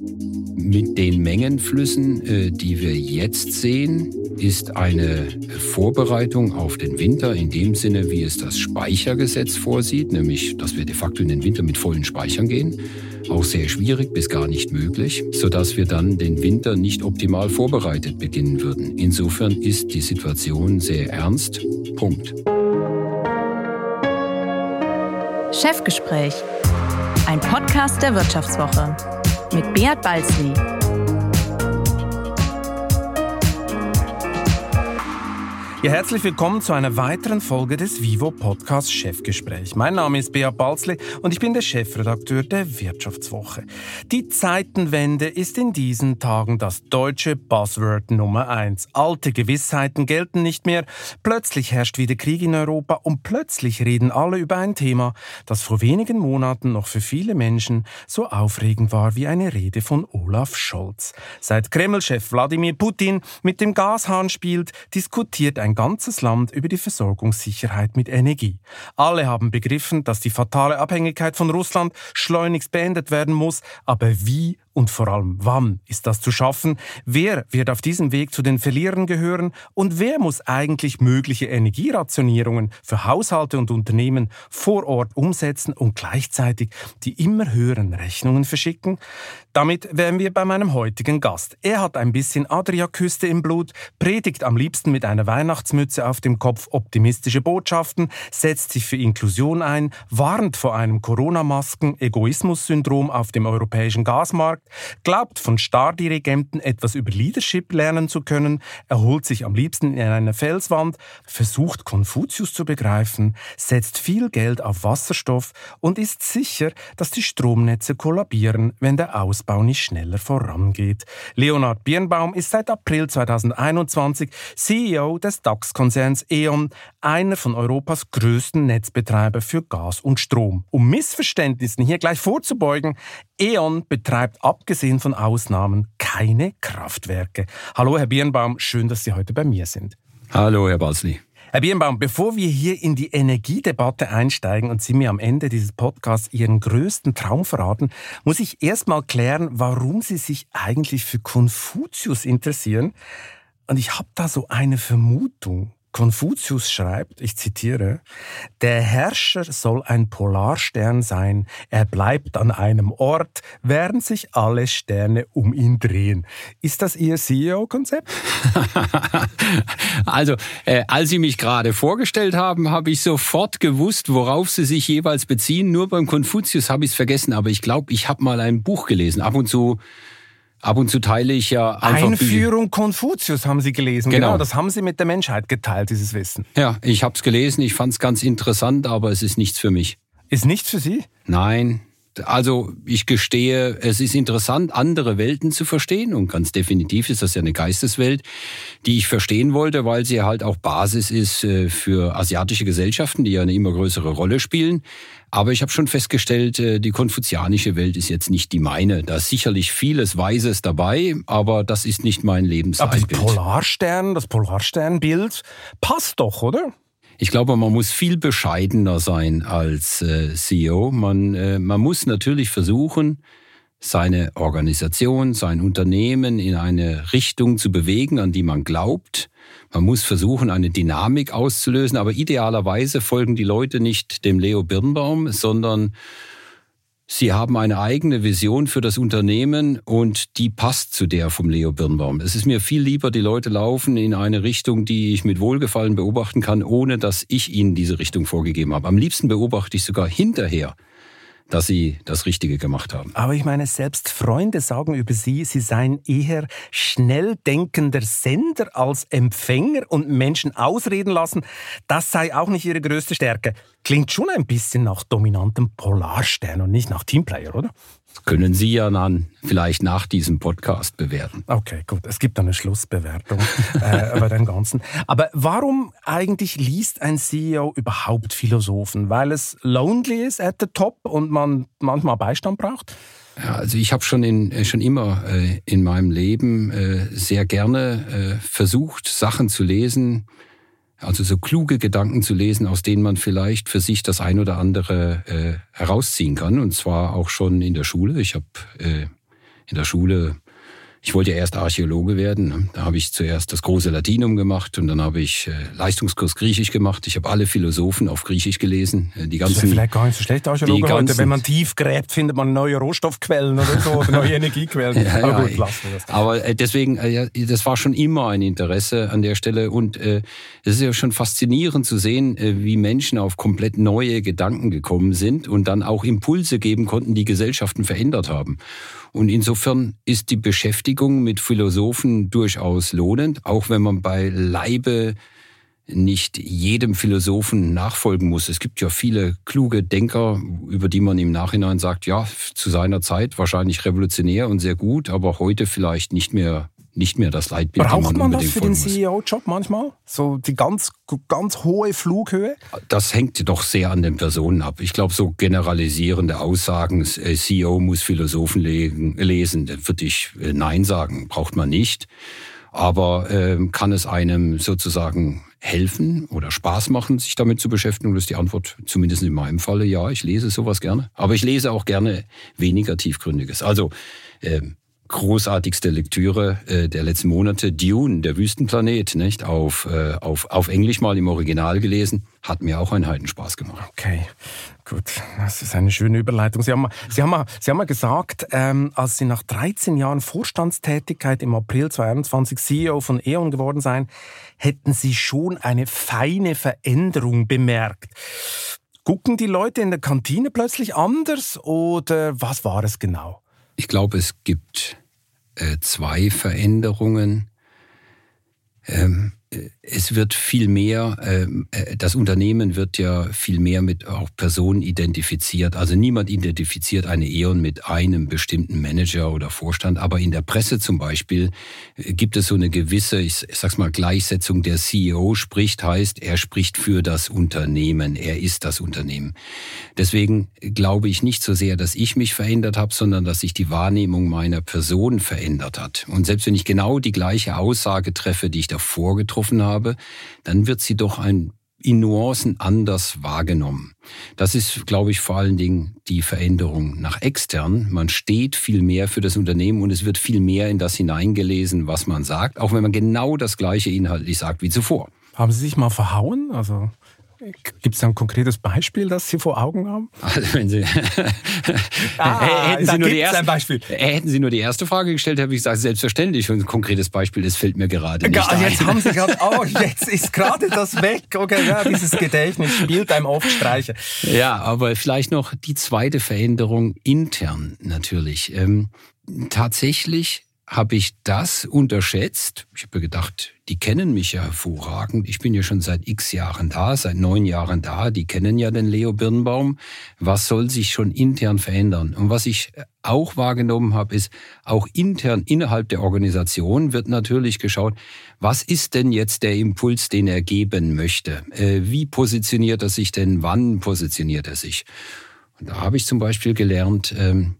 Mit den Mengenflüssen, äh, die wir jetzt sehen, ist eine Vorbereitung auf den Winter in dem Sinne, wie es das Speichergesetz vorsieht, nämlich dass wir de facto in den Winter mit vollen Speichern gehen, auch sehr schwierig bis gar nicht möglich, sodass wir dann den Winter nicht optimal vorbereitet beginnen würden. Insofern ist die Situation sehr ernst. Punkt. Chefgespräch, ein Podcast der Wirtschaftswoche mit Beat Balzli. Ja, herzlich willkommen zu einer weiteren Folge des Vivo Podcast Chefgespräch. Mein Name ist Bea Balzli und ich bin der Chefredakteur der Wirtschaftswoche. Die Zeitenwende ist in diesen Tagen das deutsche Buzzword Nummer eins. Alte Gewissheiten gelten nicht mehr. Plötzlich herrscht wieder Krieg in Europa und plötzlich reden alle über ein Thema, das vor wenigen Monaten noch für viele Menschen so aufregend war wie eine Rede von Olaf Scholz. Seit Kreml-Chef Wladimir Putin mit dem Gashahn spielt, diskutiert ein ein ganzes Land über die Versorgungssicherheit mit Energie. Alle haben begriffen, dass die fatale Abhängigkeit von Russland schleunigst beendet werden muss, aber wie und vor allem, wann ist das zu schaffen? Wer wird auf diesem Weg zu den Verlierern gehören? Und wer muss eigentlich mögliche Energierationierungen für Haushalte und Unternehmen vor Ort umsetzen und gleichzeitig die immer höheren Rechnungen verschicken? Damit wären wir bei meinem heutigen Gast. Er hat ein bisschen Adriaküste im Blut, predigt am liebsten mit einer Weihnachtsmütze auf dem Kopf optimistische Botschaften, setzt sich für Inklusion ein, warnt vor einem Corona-Masken-Egoismus-Syndrom auf dem europäischen Gasmarkt, glaubt von Stardirigenten etwas über Leadership lernen zu können, erholt sich am liebsten in einer Felswand, versucht Konfuzius zu begreifen, setzt viel Geld auf Wasserstoff und ist sicher, dass die Stromnetze kollabieren, wenn der Ausbau nicht schneller vorangeht. Leonhard Birnbaum ist seit April 2021 CEO des DAX-Konzerns E.ON, einer von Europas größten Netzbetreiber für Gas und Strom. Um Missverständnissen hier gleich vorzubeugen, E.ON betreibt abgesehen von Ausnahmen keine Kraftwerke. Hallo, Herr Birnbaum, schön, dass Sie heute bei mir sind. Hallo, Herr Basli. Herr Birnbaum, bevor wir hier in die Energiedebatte einsteigen und Sie mir am Ende dieses Podcasts Ihren größten Traum verraten, muss ich erstmal klären, warum Sie sich eigentlich für Konfuzius interessieren. Und ich habe da so eine Vermutung. Konfuzius schreibt, ich zitiere, der Herrscher soll ein Polarstern sein, er bleibt an einem Ort, während sich alle Sterne um ihn drehen. Ist das Ihr CEO-Konzept? also, äh, als Sie mich gerade vorgestellt haben, habe ich sofort gewusst, worauf Sie sich jeweils beziehen. Nur beim Konfuzius habe ich es vergessen, aber ich glaube, ich habe mal ein Buch gelesen. Ab und zu Ab und zu teile ich ja einfach Einführung. Konfuzius haben Sie gelesen. Genau. genau. das haben Sie mit der Menschheit geteilt, dieses Wissen. Ja, ich habe es gelesen. Ich fand es ganz interessant, aber es ist nichts für mich. Ist nichts für Sie? Nein. Also ich gestehe, es ist interessant, andere Welten zu verstehen und ganz definitiv ist das ja eine Geisteswelt, die ich verstehen wollte, weil sie halt auch Basis ist äh, für asiatische Gesellschaften, die ja eine immer größere Rolle spielen. Aber ich habe schon festgestellt, äh, die konfuzianische Welt ist jetzt nicht die meine. Da ist sicherlich vieles Weises dabei, aber das ist nicht mein Lebensbild. Aber Polarstern, das Polarsternbild passt doch, oder? Ich glaube, man muss viel bescheidener sein als äh, CEO. Man, äh, man muss natürlich versuchen, seine Organisation, sein Unternehmen in eine Richtung zu bewegen, an die man glaubt. Man muss versuchen, eine Dynamik auszulösen, aber idealerweise folgen die Leute nicht dem Leo Birnbaum, sondern Sie haben eine eigene Vision für das Unternehmen und die passt zu der vom Leo Birnbaum. Es ist mir viel lieber, die Leute laufen in eine Richtung, die ich mit Wohlgefallen beobachten kann, ohne dass ich ihnen diese Richtung vorgegeben habe. Am liebsten beobachte ich sogar hinterher, dass sie das Richtige gemacht haben. Aber ich meine, selbst Freunde sagen über sie, sie seien eher schnell denkender Sender als Empfänger und Menschen ausreden lassen. Das sei auch nicht ihre größte Stärke. Klingt schon ein bisschen nach dominantem Polarstern und nicht nach Teamplayer, oder? Können Sie ja dann vielleicht nach diesem Podcast bewerten. Okay, gut. Es gibt eine Schlussbewertung äh, bei dem Ganzen. Aber warum eigentlich liest ein CEO überhaupt Philosophen? Weil es lonely ist at the top und man manchmal Beistand braucht? Ja, also ich habe schon in, äh, schon immer äh, in meinem Leben äh, sehr gerne äh, versucht, Sachen zu lesen, also so kluge Gedanken zu lesen, aus denen man vielleicht für sich das ein oder andere äh, herausziehen kann. Und zwar auch schon in der Schule. Ich habe äh, in der Schule ich wollte ja erst Archäologe werden. Ne? Da habe ich zuerst das große Latinum gemacht und dann habe ich äh, Leistungskurs Griechisch gemacht. Ich habe alle Philosophen auf Griechisch gelesen. Äh, die ganzen, das ist vielleicht gar nicht so schlecht, Archäologe ganzen, heute. Wenn man tief gräbt, findet man neue Rohstoffquellen oder so, oder neue Energiequellen. ja, aber gut, lassen wir das. Aber äh, deswegen, äh, das war schon immer ein Interesse an der Stelle und äh, es ist ja schon faszinierend zu sehen, äh, wie Menschen auf komplett neue Gedanken gekommen sind und dann auch Impulse geben konnten, die Gesellschaften verändert haben. Und insofern ist die Beschäftigung mit Philosophen durchaus lohnend, auch wenn man bei Leibe nicht jedem Philosophen nachfolgen muss. Es gibt ja viele kluge Denker, über die man im Nachhinein sagt, ja, zu seiner Zeit wahrscheinlich revolutionär und sehr gut, aber heute vielleicht nicht mehr nicht mehr das Leitbild. Braucht man, man das für den CEO-Job manchmal? So die ganz, ganz hohe Flughöhe? Das hängt doch sehr an den Personen ab. Ich glaube, so generalisierende Aussagen, äh, CEO muss Philosophen lesen, dann würde ich äh, Nein sagen, braucht man nicht. Aber äh, kann es einem sozusagen helfen oder Spaß machen, sich damit zu beschäftigen? Das ist die Antwort, zumindest in meinem Falle, ja, ich lese sowas gerne. Aber ich lese auch gerne weniger Tiefgründiges. Also äh, großartigste Lektüre äh, der letzten Monate, Dune, der Wüstenplanet, nicht? Auf, äh, auf, auf Englisch mal im Original gelesen. Hat mir auch einen Heidenspaß gemacht. Okay, gut. Das ist eine schöne Überleitung. Sie haben, Sie haben, Sie haben mal gesagt, ähm, als Sie nach 13 Jahren Vorstandstätigkeit im April 2021 CEO von E.ON geworden seien, hätten Sie schon eine feine Veränderung bemerkt. Gucken die Leute in der Kantine plötzlich anders oder was war es genau? Ich glaube, es gibt äh, zwei Veränderungen. Ähm, es wird viel mehr, ähm, äh, das Unternehmen wird ja viel mehr mit auch Personen identifiziert. Also niemand identifiziert eine E.ON mit einem bestimmten Manager oder Vorstand, aber in der Presse zum Beispiel äh, gibt es so eine gewisse, ich sag's mal, Gleichsetzung. Der CEO spricht, heißt, er spricht für das Unternehmen, er ist das Unternehmen. Deswegen glaube ich nicht so sehr, dass ich mich verändert habe, sondern dass sich die Wahrnehmung meiner Person verändert hat. Und selbst wenn ich genau die gleiche Aussage treffe, die ich davor getroffen habe, dann wird sie doch ein in Nuancen anders wahrgenommen. Das ist, glaube ich, vor allen Dingen die Veränderung nach extern. Man steht viel mehr für das Unternehmen und es wird viel mehr in das hineingelesen, was man sagt, auch wenn man genau das gleiche inhaltlich sagt wie zuvor. Haben Sie sich mal verhauen? Also Gibt es ein konkretes Beispiel, das Sie vor Augen haben? Also wenn Sie, ah, hätten, Sie nur die erste, ein Beispiel. hätten Sie nur die erste Frage gestellt, habe ich gesagt, selbstverständlich. Und ein konkretes Beispiel, das fällt mir gerade nicht ja, Jetzt haben Sie gerade, oh, jetzt ist gerade das weg. Okay, ja, dieses Gedächtnis spielt einem oft Streiche. Ja, aber vielleicht noch die zweite Veränderung intern natürlich. Ähm, tatsächlich habe ich das unterschätzt. Ich habe gedacht, die kennen mich ja hervorragend. Ich bin ja schon seit x Jahren da, seit neun Jahren da. Die kennen ja den Leo Birnbaum. Was soll sich schon intern verändern? Und was ich auch wahrgenommen habe, ist, auch intern innerhalb der Organisation wird natürlich geschaut, was ist denn jetzt der Impuls, den er geben möchte? Äh, wie positioniert er sich denn? Wann positioniert er sich? Und da habe ich zum Beispiel gelernt, ähm,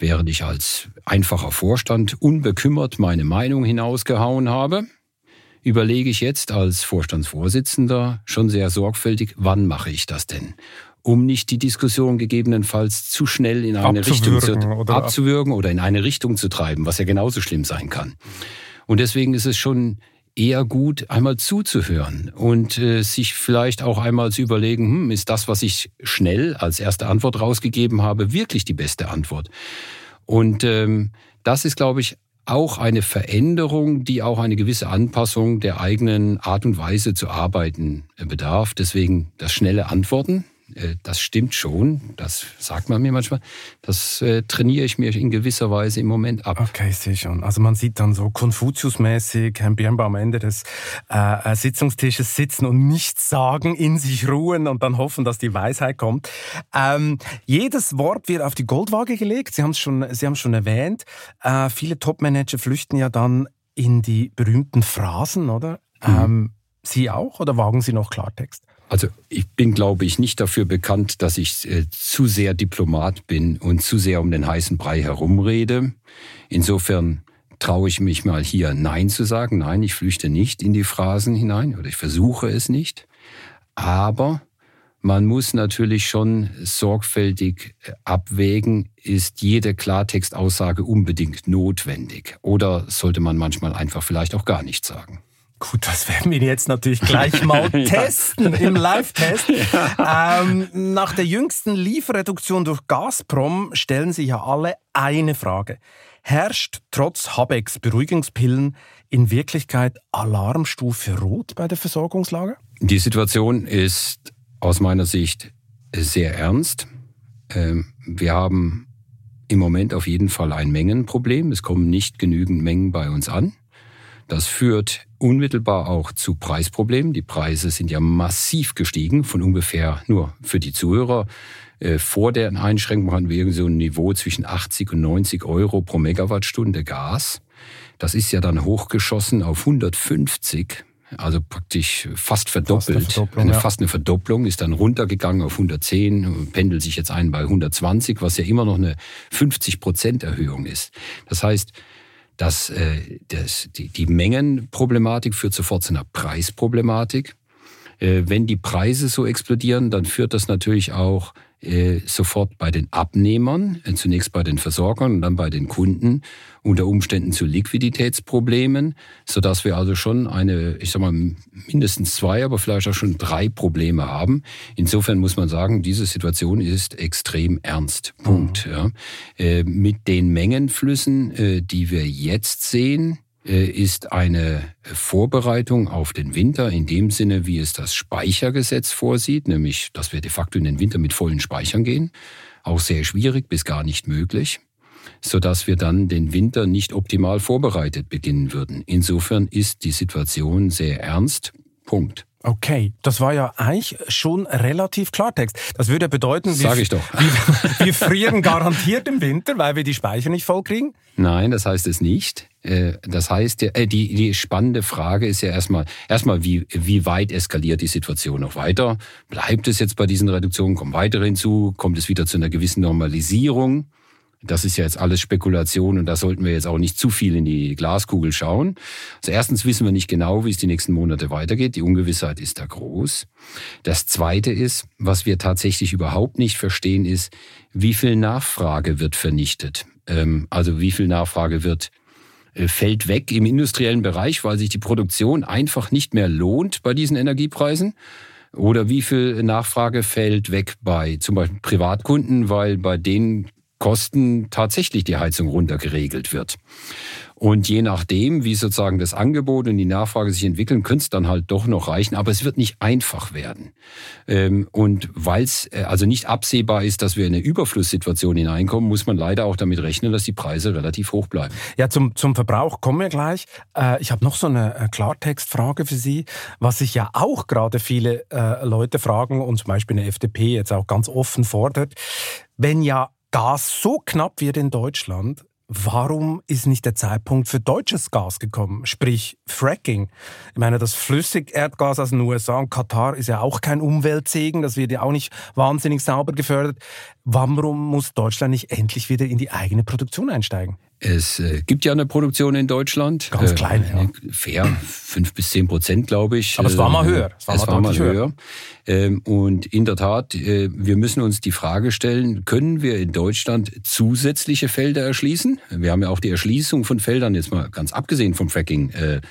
während ich als einfacher Vorstand unbekümmert meine Meinung hinausgehauen habe, überlege ich jetzt als Vorstandsvorsitzender schon sehr sorgfältig, wann mache ich das denn? Um nicht die Diskussion gegebenenfalls zu schnell in eine Richtung zu, oder abzuwürgen oder in eine Richtung zu treiben, was ja genauso schlimm sein kann. Und deswegen ist es schon eher gut, einmal zuzuhören und äh, sich vielleicht auch einmal zu überlegen, hm, ist das, was ich schnell als erste Antwort rausgegeben habe, wirklich die beste Antwort? Und ähm, das ist, glaube ich, auch eine Veränderung, die auch eine gewisse Anpassung der eigenen Art und Weise zu arbeiten äh, bedarf. Deswegen das schnelle Antworten, das stimmt schon, das sagt man mir manchmal. Das äh, trainiere ich mir in gewisser Weise im Moment ab. Okay, ich sehe schon. Also man sieht dann so Konfuzius-mäßig Herrn Birnbaum am Ende des äh, Sitzungstisches sitzen und nichts sagen, in sich ruhen und dann hoffen, dass die Weisheit kommt. Ähm, jedes Wort wird auf die Goldwaage gelegt. Sie haben es schon, Sie haben schon erwähnt. Äh, viele Topmanager flüchten ja dann in die berühmten Phrasen, oder? Mhm. Ähm, Sie auch oder wagen Sie noch Klartext? Also ich bin, glaube ich, nicht dafür bekannt, dass ich äh, zu sehr Diplomat bin und zu sehr um den heißen Brei herumrede. Insofern traue ich mich mal hier Nein zu sagen. Nein, ich flüchte nicht in die Phrasen hinein oder ich versuche es nicht. Aber man muss natürlich schon sorgfältig äh, abwägen, ist jede Klartextaussage unbedingt notwendig oder sollte man manchmal einfach vielleicht auch gar nichts sagen. Gut, das werden wir jetzt natürlich gleich mal testen im Live-Test. Ja. Ähm, nach der jüngsten Lieferreduktion durch Gazprom stellen sich ja alle eine Frage. Herrscht trotz Habecks Beruhigungspillen in Wirklichkeit Alarmstufe Rot bei der Versorgungslage? Die Situation ist aus meiner Sicht sehr ernst. Ähm, wir haben im Moment auf jeden Fall ein Mengenproblem. Es kommen nicht genügend Mengen bei uns an. Das führt unmittelbar auch zu Preisproblemen. Die Preise sind ja massiv gestiegen, von ungefähr nur für die Zuhörer. Äh, vor der Einschränkung hatten wir so ein Niveau zwischen 80 und 90 Euro pro Megawattstunde Gas. Das ist ja dann hochgeschossen auf 150 also praktisch fast verdoppelt. Fast eine, ja. fast eine Verdopplung, ist dann runtergegangen auf 110, pendelt sich jetzt ein bei 120, was ja immer noch eine 50 Prozent Erhöhung ist. Das heißt, dass äh, das, die, die Mengenproblematik führt sofort zu einer Preisproblematik. Äh, wenn die Preise so explodieren, dann führt das natürlich auch sofort bei den Abnehmern, äh, zunächst bei den Versorgern und dann bei den Kunden unter Umständen zu Liquiditätsproblemen, so dass wir also schon eine, ich sag mal, mindestens zwei, aber vielleicht auch schon drei Probleme haben. Insofern muss man sagen, diese Situation ist extrem ernst. Punkt. Mhm. Ja. Äh, mit den Mengenflüssen, äh, die wir jetzt sehen, äh, ist eine Vorbereitung auf den Winter in dem Sinne, wie es das Speichergesetz vorsieht, nämlich dass wir de facto in den Winter mit vollen Speichern gehen, auch sehr schwierig bis gar nicht möglich, sodass wir dann den Winter nicht optimal vorbereitet beginnen würden. Insofern ist die Situation sehr ernst. Punkt. Okay, das war ja eigentlich schon relativ Klartext. Das würde bedeuten, Sag ich doch. Wir, wir frieren garantiert im Winter, weil wir die Speicher nicht voll kriegen? Nein, das heißt es nicht. Äh, das heißt, äh, die, die spannende Frage ist ja erstmal, erstmal wie, wie weit eskaliert die Situation noch weiter? Bleibt es jetzt bei diesen Reduktionen? Kommen weitere hinzu? Kommt es wieder zu einer gewissen Normalisierung? Das ist ja jetzt alles Spekulation und da sollten wir jetzt auch nicht zu viel in die Glaskugel schauen. Also erstens wissen wir nicht genau, wie es die nächsten Monate weitergeht. Die Ungewissheit ist da groß. Das Zweite ist, was wir tatsächlich überhaupt nicht verstehen, ist, wie viel Nachfrage wird vernichtet. Ähm, also wie viel Nachfrage wird fällt weg im industriellen Bereich, weil sich die Produktion einfach nicht mehr lohnt bei diesen Energiepreisen. Oder wie viel Nachfrage fällt weg bei zum Beispiel Privatkunden, weil bei denen Kosten tatsächlich die Heizung runtergeregelt wird. Und je nachdem, wie sozusagen das Angebot und die Nachfrage sich entwickeln, könnte es dann halt doch noch reichen. Aber es wird nicht einfach werden. Ähm, und weil es äh, also nicht absehbar ist, dass wir in eine Überflusssituation hineinkommen, muss man leider auch damit rechnen, dass die Preise relativ hoch bleiben. Ja, zum, zum Verbrauch kommen wir gleich. Äh, ich habe noch so eine äh, Klartextfrage für Sie, was sich ja auch gerade viele Leute fragen und zum Beispiel eine FDP jetzt auch ganz offen fordert. Wenn ja Gas so knapp wird in Deutschland, warum ist nicht der Zeitpunkt für deutsches Gas gekommen? Sprich Fracking. Ich meine, das Flüssigerdgas aus den USA und Katar ist ja auch kein Umweltsegen, das wird ja auch nicht wahnsinnig sauber gefördert. Warum muss Deutschland nicht endlich wieder in die eigene Produktion einsteigen? Es äh, gibt ja eine Produktion in Deutschland. Ganz klein, äh, ja. Fair, fünf bis zehn Prozent, glaube ich. Aber es war mal äh, höher. Es war es mal, war mal höher. höher. Ähm, und in der Tat, äh, wir müssen uns die Frage stellen, können wir in Deutschland zusätzliche Felder erschließen? Wir haben ja auch die Erschließung von Feldern, jetzt mal ganz abgesehen vom Fracking, äh,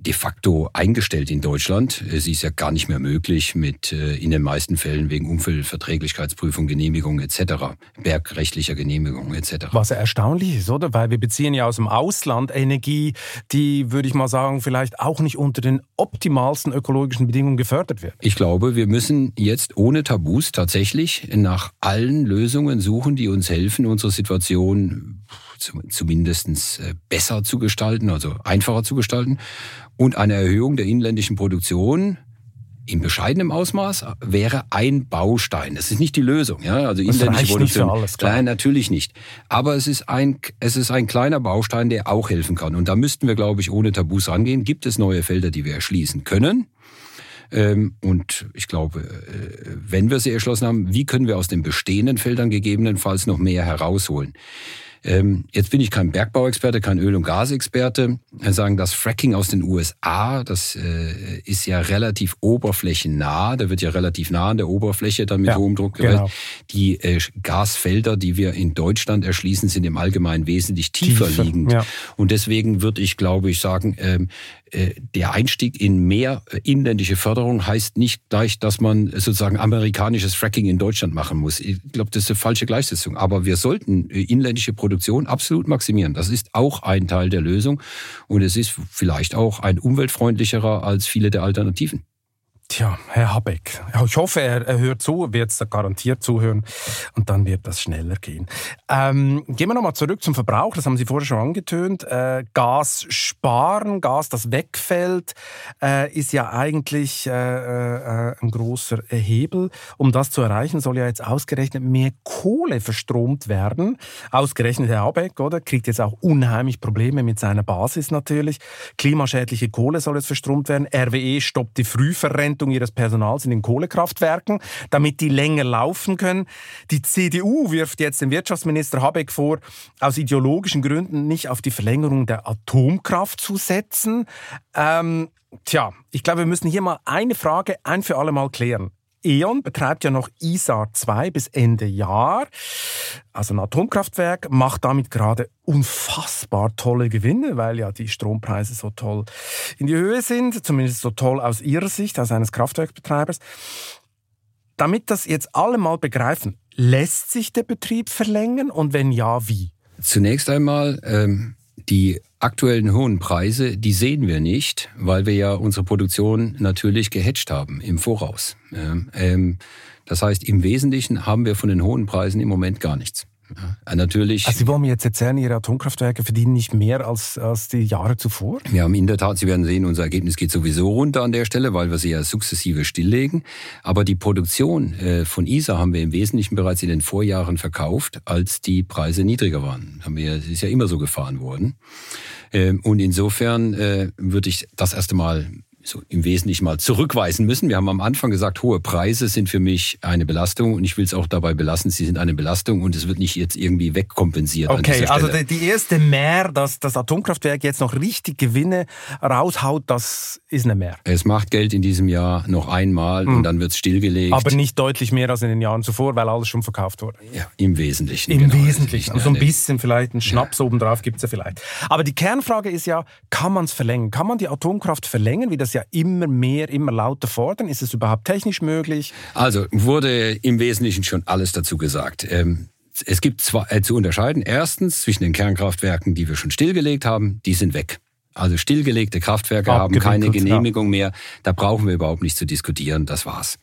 de facto eingestellt in Deutschland. Sie ist ja gar nicht mehr möglich mit äh, in den meisten Fällen wegen Umweltverträglichkeitsprüfung, Genehmigung etc., bergrechtlicher Genehmigung etc. Was erstaunlich ist, oder? Weil wir beziehen ja aus dem Ausland Energie, die, würde ich mal sagen, vielleicht auch nicht unter den optimalsten ökologischen Bedingungen gefördert wird. Ich glaube, wir müssen jetzt ohne Tabus tatsächlich nach allen Lösungen suchen, die uns helfen, unsere Situation zumindest äh, besser zu gestalten, also einfacher zu gestalten. Und eine Erhöhung der inländischen Produktion in bescheidenem Ausmaß wäre ein Baustein. Das ist nicht die Lösung, ja. Also das inländische Produktion. Alles, klar. Nein, natürlich nicht. Aber es ist ein, es ist ein kleiner Baustein, der auch helfen kann. Und da müssten wir, glaube ich, ohne Tabus rangehen. Gibt es neue Felder, die wir erschließen können? Ähm, und ich glaube, äh, wenn wir sie erschlossen haben, wie können wir aus den bestehenden Feldern gegebenenfalls noch mehr herausholen? Ähm, jetzt bin ich kein Bergbauexperte, kein Öl- und Gasexperte. Sagen, das Fracking aus den USA, das äh, ist ja relativ oberflächennah. Da wird ja relativ nah an der Oberfläche dann mit ja, hohem Druck gewählt. Genau. Die äh, Gasfelder, die wir in Deutschland erschließen, sind im Allgemeinen wesentlich tiefer, tiefer liegend. Ja. Und deswegen würde ich, glaube ich, sagen, ähm, äh, der Einstieg in mehr äh, inländische Förderung heißt nicht gleich, dass man sozusagen amerikanisches Fracking in Deutschland machen muss. Ich glaube, das ist eine falsche Gleichsetzung. Aber wir sollten äh, inländische Produktion absolut maximieren. Das ist auch ein Teil der Lösung und es ist vielleicht auch ein umweltfreundlicherer als viele der Alternativen. Tja, Herr Habeck, ich hoffe, er, hört zu, wird es garantiert zuhören und dann wird das schneller gehen. Ähm, gehen wir nochmal zurück zum Verbrauch, das haben Sie vorher schon angetönt. Äh, Gas sparen, Gas, das wegfällt, äh, ist ja eigentlich äh, äh, ein großer Hebel. Um das zu erreichen, soll ja jetzt ausgerechnet mehr Kohle verstromt werden. Ausgerechnet Herr Habeck, oder? Kriegt jetzt auch unheimlich Probleme mit seiner Basis natürlich. Klimaschädliche Kohle soll jetzt verstromt werden. RWE stoppt die Frühverrentung Verrentung ihres Personals in den Kohlekraftwerken, damit die länger laufen können. Die CDU wirft jetzt dem Wirtschaftsminister Habeck vor, aus ideologischen Gründen nicht auf die Verlängerung der Atomkraft zu setzen. Ähm, tja, ich glaube, wir müssen hier mal eine Frage ein für alle Mal klären. E.ON betreibt ja noch ISAR 2 bis Ende Jahr, also ein Atomkraftwerk, macht damit gerade unfassbar tolle Gewinne, weil ja die Strompreise so toll in die Höhe sind, zumindest so toll aus ihrer Sicht, als eines Kraftwerkbetreibers. Damit das jetzt alle mal begreifen, lässt sich der Betrieb verlängern und wenn ja, wie? Zunächst einmal ähm die aktuellen hohen Preise, die sehen wir nicht, weil wir ja unsere Produktion natürlich gehatcht haben im Voraus. Ähm, das heißt, im Wesentlichen haben wir von den hohen Preisen im Moment gar nichts. Natürlich. Also Sie wollen mir jetzt erzählen, Ihre Atomkraftwerke verdienen nicht mehr als, als die Jahre zuvor? Wir haben in der Tat, Sie werden sehen, unser Ergebnis geht sowieso runter an der Stelle, weil wir sie ja sukzessive stilllegen. Aber die Produktion äh, von ISA haben wir im Wesentlichen bereits in den Vorjahren verkauft, als die Preise niedriger waren. Haben wir, ist ja immer so gefahren worden. Ähm, und insofern äh, würde ich das erste Mal so im Wesentlichen mal zurückweisen müssen. Wir haben am Anfang gesagt, hohe Preise sind für mich eine Belastung und ich will es auch dabei belassen, sie sind eine Belastung und es wird nicht jetzt irgendwie wegkompensiert. Okay, also die erste Mehr, dass das Atomkraftwerk jetzt noch richtig Gewinne raushaut, das ist eine Mehr. Es macht Geld in diesem Jahr noch einmal hm. und dann wird es stillgelegt. Aber nicht deutlich mehr als in den Jahren zuvor, weil alles schon verkauft wurde. Ja, im Wesentlichen. Im genau. Wesentlichen. Also so ein bisschen vielleicht, ein Schnaps ja. obendrauf gibt es ja vielleicht. Aber die Kernfrage ist ja, kann man es verlängern? Kann man die Atomkraft verlängern, wie das ja immer mehr, immer lauter fordern. Ist es überhaupt technisch möglich? Also wurde im Wesentlichen schon alles dazu gesagt. Ähm es gibt zwei äh, zu unterscheiden. Erstens zwischen den Kernkraftwerken, die wir schon stillgelegt haben, die sind weg. Also stillgelegte Kraftwerke haben keine Genehmigung mehr. Da brauchen wir überhaupt nicht zu diskutieren. Das war's.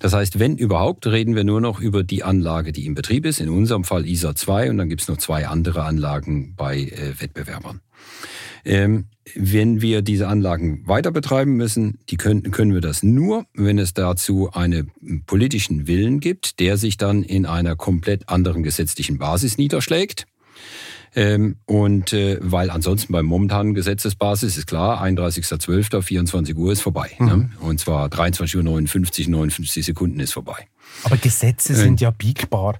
Das heißt, wenn überhaupt, reden wir nur noch über die Anlage, die im Betrieb ist. In unserem Fall ISA 2 und dann gibt's noch zwei andere Anlagen bei äh, Wettbewerbern. Ähm, wenn wir diese Anlagen weiter betreiben müssen, die können, können wir das nur, wenn es dazu einen politischen Willen gibt, der sich dann in einer komplett anderen gesetzlichen Basis niederschlägt. Ähm, und äh, weil ansonsten beim momentanen Gesetzesbasis ist klar, 31.12., 24 Uhr ist vorbei. Mhm. Ne? Und zwar 23.59 Uhr, 59 Sekunden ist vorbei. Aber Gesetze sind äh, ja biegbar.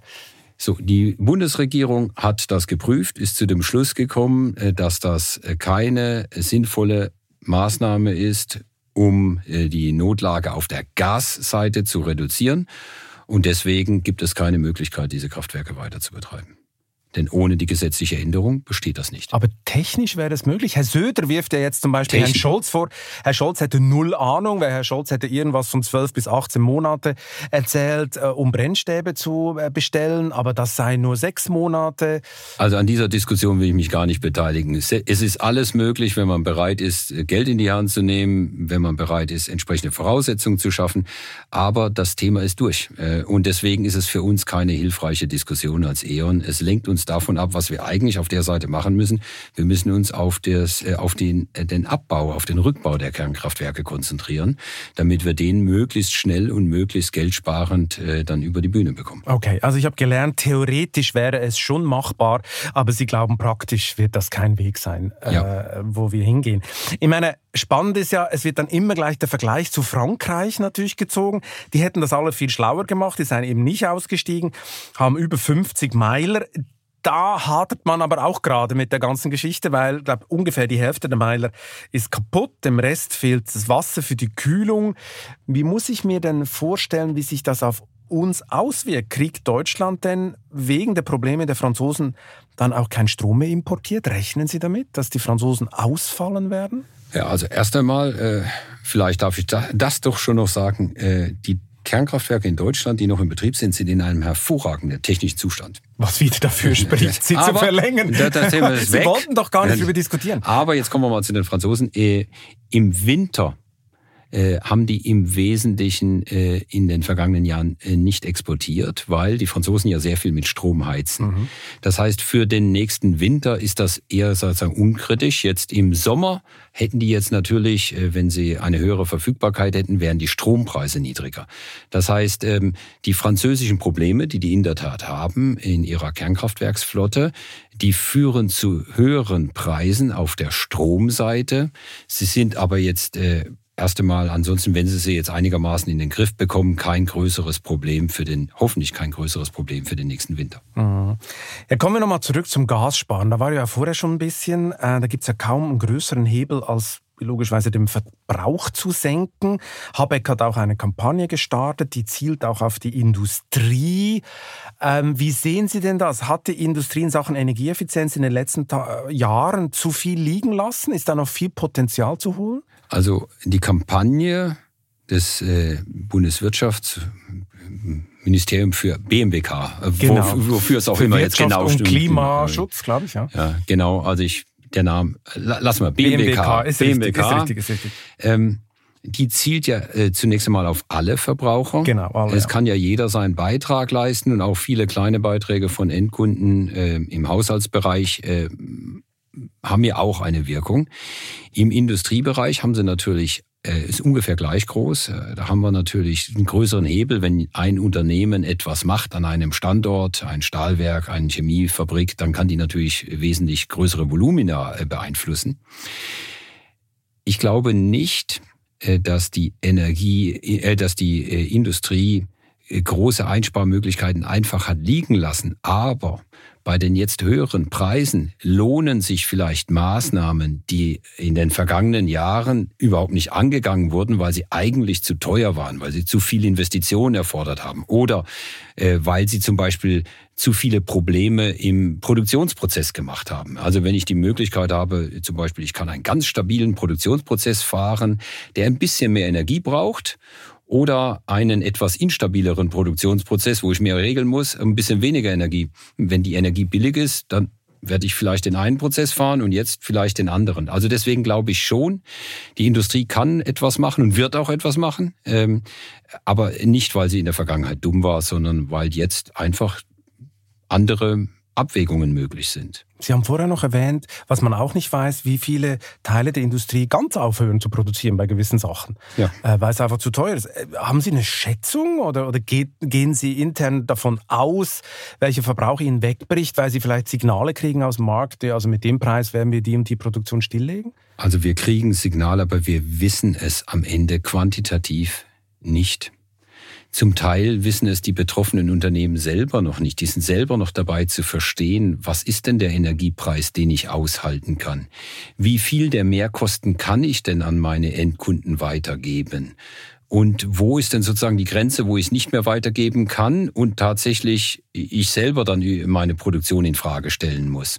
So, die Bundesregierung hat das geprüft, ist zu dem Schluss gekommen, äh, dass das äh, keine sinnvolle Maßnahme ist, um äh, die Notlage auf der Gasseite zu reduzieren. Und deswegen gibt es keine Möglichkeit, diese Kraftwerke weiter zu betreiben. Denn ohne die gesetzliche Änderung besteht das nicht. Aber technisch wäre das möglich. Herr Söder wirft ja jetzt zum Beispiel Techn Herrn Scholz vor. Herr Scholz hätte null Ahnung, weil Herr Scholz hätte irgendwas von 12 bis 18 Monate erzählt, äh, um Brennstäbe zu äh, bestellen. Aber das seien nur sechs Monate. Also an dieser Diskussion will ich mich gar nicht beteiligen. Es ist alles möglich, wenn man bereit ist, Geld in die Hand zu nehmen, wenn man bereit ist, entsprechende Voraussetzungen zu schaffen. Aber das Thema ist durch. Äh, und deswegen ist es für uns keine hilfreiche Diskussion als E.ON. Es lenkt uns uns davon ab, was wir eigentlich auf der Seite machen müssen. Wir müssen uns auf, das, äh, auf den, äh, den Abbau, auf den Rückbau der Kernkraftwerke konzentrieren, damit wir den möglichst schnell und möglichst geldsparend äh, dann über die Bühne bekommen. Okay, also ich habe gelernt, theoretisch wäre es schon machbar, aber Sie glauben, praktisch wird das kein Weg sein, ja. wo wir hingehen. Ich meine, spannend ist ja, es wird dann immer gleich der Vergleich zu Frankreich natürlich gezogen. Die hätten das alle viel schlauer gemacht, die seien eben nicht ausgestiegen, haben über 50 Meiler da hadert man aber auch gerade mit der ganzen Geschichte, weil glaub, ungefähr die Hälfte der Meiler ist kaputt, dem Rest fehlt das Wasser für die Kühlung. Wie muss ich mir denn vorstellen, wie sich das auf uns auswirkt? Kriegt Deutschland denn wegen der Probleme der Franzosen dann auch kein Strom mehr importiert? Rechnen Sie damit, dass die Franzosen ausfallen werden? Ja, also erst einmal, äh, vielleicht darf ich das doch schon noch sagen, äh, die Kernkraftwerke in Deutschland, die noch in Betrieb sind, sind in einem hervorragenden technischen Zustand. Was wieder dafür spricht, sie Aber, zu verlängern. Das, das Thema ist sie wollten doch gar nicht darüber diskutieren. Aber jetzt kommen wir mal zu den Franzosen. Äh, Im Winter äh, haben die im Wesentlichen äh, in den vergangenen Jahren äh, nicht exportiert, weil die Franzosen ja sehr viel mit Strom heizen. Mhm. Das heißt, für den nächsten Winter ist das eher sozusagen unkritisch. Jetzt im Sommer hätten die jetzt natürlich, äh, wenn sie eine höhere Verfügbarkeit hätten, wären die Strompreise niedriger. Das heißt, ähm, die französischen Probleme, die die in der Tat haben in ihrer Kernkraftwerksflotte, die führen zu höheren Preisen auf der Stromseite. Sie sind aber jetzt äh, erste Mal. Ansonsten, wenn Sie sie jetzt einigermaßen in den Griff bekommen, kein größeres Problem für den, hoffentlich kein größeres Problem für den nächsten Winter. Mhm. Ja, kommen wir nochmal zurück zum Gassparen. Da war ja vorher schon ein bisschen, äh, da gibt es ja kaum einen größeren Hebel als logischerweise den Verbrauch zu senken. Habeck hat auch eine Kampagne gestartet, die zielt auch auf die Industrie. Ähm, wie sehen Sie denn das? Hat die Industrie in Sachen Energieeffizienz in den letzten Ta Jahren zu viel liegen lassen? Ist da noch viel Potenzial zu holen? Also die Kampagne des äh, Bundeswirtschaftsministeriums für BMWK, äh, genau. wofür es auch für immer jetzt genau und stimmt. Klimaschutz, glaube ich, ja. Ja, genau. Also ich, der Name, lass mal, BMWK. BMWK, ist, BMWK, richtig, ist richtig, ist richtig. Ähm, die zielt ja äh, zunächst einmal auf alle Verbraucher. Genau. Alle, es kann ja jeder seinen Beitrag leisten und auch viele kleine Beiträge von Endkunden äh, im Haushaltsbereich äh, haben ja auch eine Wirkung. Im Industriebereich haben sie natürlich äh, ist ungefähr gleich groß. Äh, da haben wir natürlich einen größeren Hebel, wenn ein Unternehmen etwas macht an einem Standort, ein Stahlwerk, eine Chemiefabrik, dann kann die natürlich wesentlich größere Volumina äh, beeinflussen. Ich glaube nicht, dass die Energie, dass die Industrie große Einsparmöglichkeiten einfach hat liegen lassen. Aber bei den jetzt höheren Preisen lohnen sich vielleicht Maßnahmen, die in den vergangenen Jahren überhaupt nicht angegangen wurden, weil sie eigentlich zu teuer waren, weil sie zu viel Investitionen erfordert haben oder äh, weil sie zum Beispiel zu viele Probleme im Produktionsprozess gemacht haben. Also wenn ich die Möglichkeit habe, zum Beispiel, ich kann einen ganz stabilen Produktionsprozess fahren, der ein bisschen mehr Energie braucht oder einen etwas instabileren Produktionsprozess, wo ich mehr regeln muss, ein bisschen weniger Energie. Wenn die Energie billig ist, dann werde ich vielleicht den einen Prozess fahren und jetzt vielleicht den anderen. Also deswegen glaube ich schon, die Industrie kann etwas machen und wird auch etwas machen, ähm, aber nicht, weil sie in der Vergangenheit dumm war, sondern weil jetzt einfach andere Abwägungen möglich sind. Sie haben vorher noch erwähnt, was man auch nicht weiß, wie viele Teile der Industrie ganz aufhören zu produzieren bei gewissen Sachen, ja. äh, weil es einfach zu teuer ist. Äh, haben Sie eine Schätzung oder, oder geht, gehen Sie intern davon aus, welcher Verbrauch Ihnen wegbricht, weil Sie vielleicht Signale kriegen aus dem Markt, also mit dem Preis werden wir die und die Produktion stilllegen? Also wir kriegen Signale, aber wir wissen es am Ende quantitativ nicht. Zum Teil wissen es die betroffenen Unternehmen selber noch nicht. Die sind selber noch dabei zu verstehen, was ist denn der Energiepreis, den ich aushalten kann? Wie viel der Mehrkosten kann ich denn an meine Endkunden weitergeben? Und wo ist denn sozusagen die Grenze, wo ich es nicht mehr weitergeben kann und tatsächlich ich selber dann meine Produktion in Frage stellen muss?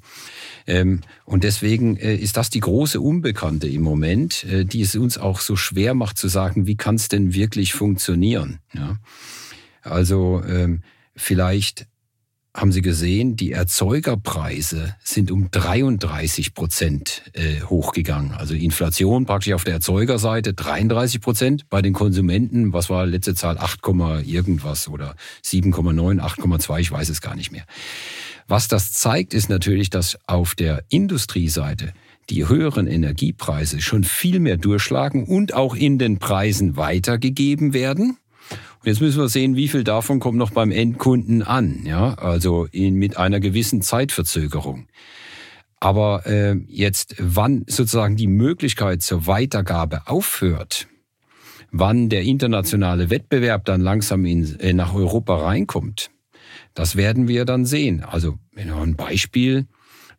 Ähm, und deswegen äh, ist das die große Unbekannte im Moment, äh, die es uns auch so schwer macht zu sagen, wie kann es denn wirklich funktionieren? Also ähm, vielleicht haben Sie gesehen, die Erzeugerpreise sind um 33 Prozent äh, hochgegangen. Also Inflation praktisch auf der Erzeugerseite 33 Prozent, bei den Konsumenten, was war letzte Zahl, 8, irgendwas oder 7,9, 8,2, ich weiß es gar nicht mehr. Was das zeigt, ist natürlich, dass auf der Industrieseite die höheren Energiepreise schon viel mehr durchschlagen und auch in den Preisen weitergegeben werden. Und jetzt müssen wir sehen, wie viel davon kommt noch beim Endkunden an, ja, also in, mit einer gewissen Zeitverzögerung. Aber äh, jetzt, wann sozusagen die Möglichkeit zur Weitergabe aufhört, wann der internationale Wettbewerb dann langsam in, äh, nach Europa reinkommt, Das werden wir dann sehen. Also ein Beispiel,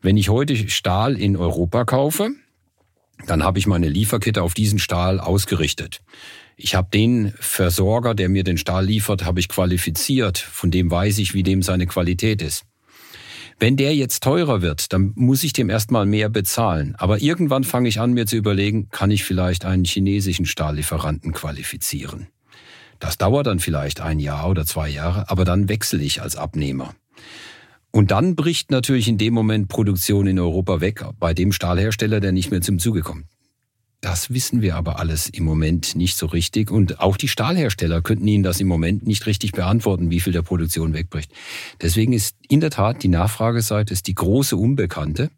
wenn ich heute Stahl in Europa kaufe, dann habe ich meine Lieferkette auf diesen Stahl ausgerichtet. Ich habe den Versorger, der mir den Stahl liefert, habe ich qualifiziert. Von dem weiß ich, wie dem seine Qualität ist. Wenn der jetzt teurer wird, dann muss ich dem erstmal mehr bezahlen. Aber irgendwann fange ich an, mir zu überlegen, kann ich vielleicht einen chinesischen Stahllieferanten qualifizieren? Das dauert dann vielleicht ein Jahr oder zwei Jahre, aber dann wechsle ich als Abnehmer. Und dann bricht natürlich in dem Moment Produktion in Europa weg bei dem Stahlhersteller, der nicht mehr zum Zuge kommt. Das wissen wir aber alles im Moment nicht so richtig. Und auch die Stahlhersteller könnten Ihnen das im Moment nicht richtig beantworten, wie viel der Produktion wegbricht. Deswegen ist in der Tat die Nachfrageseite ist die große Unbekannte.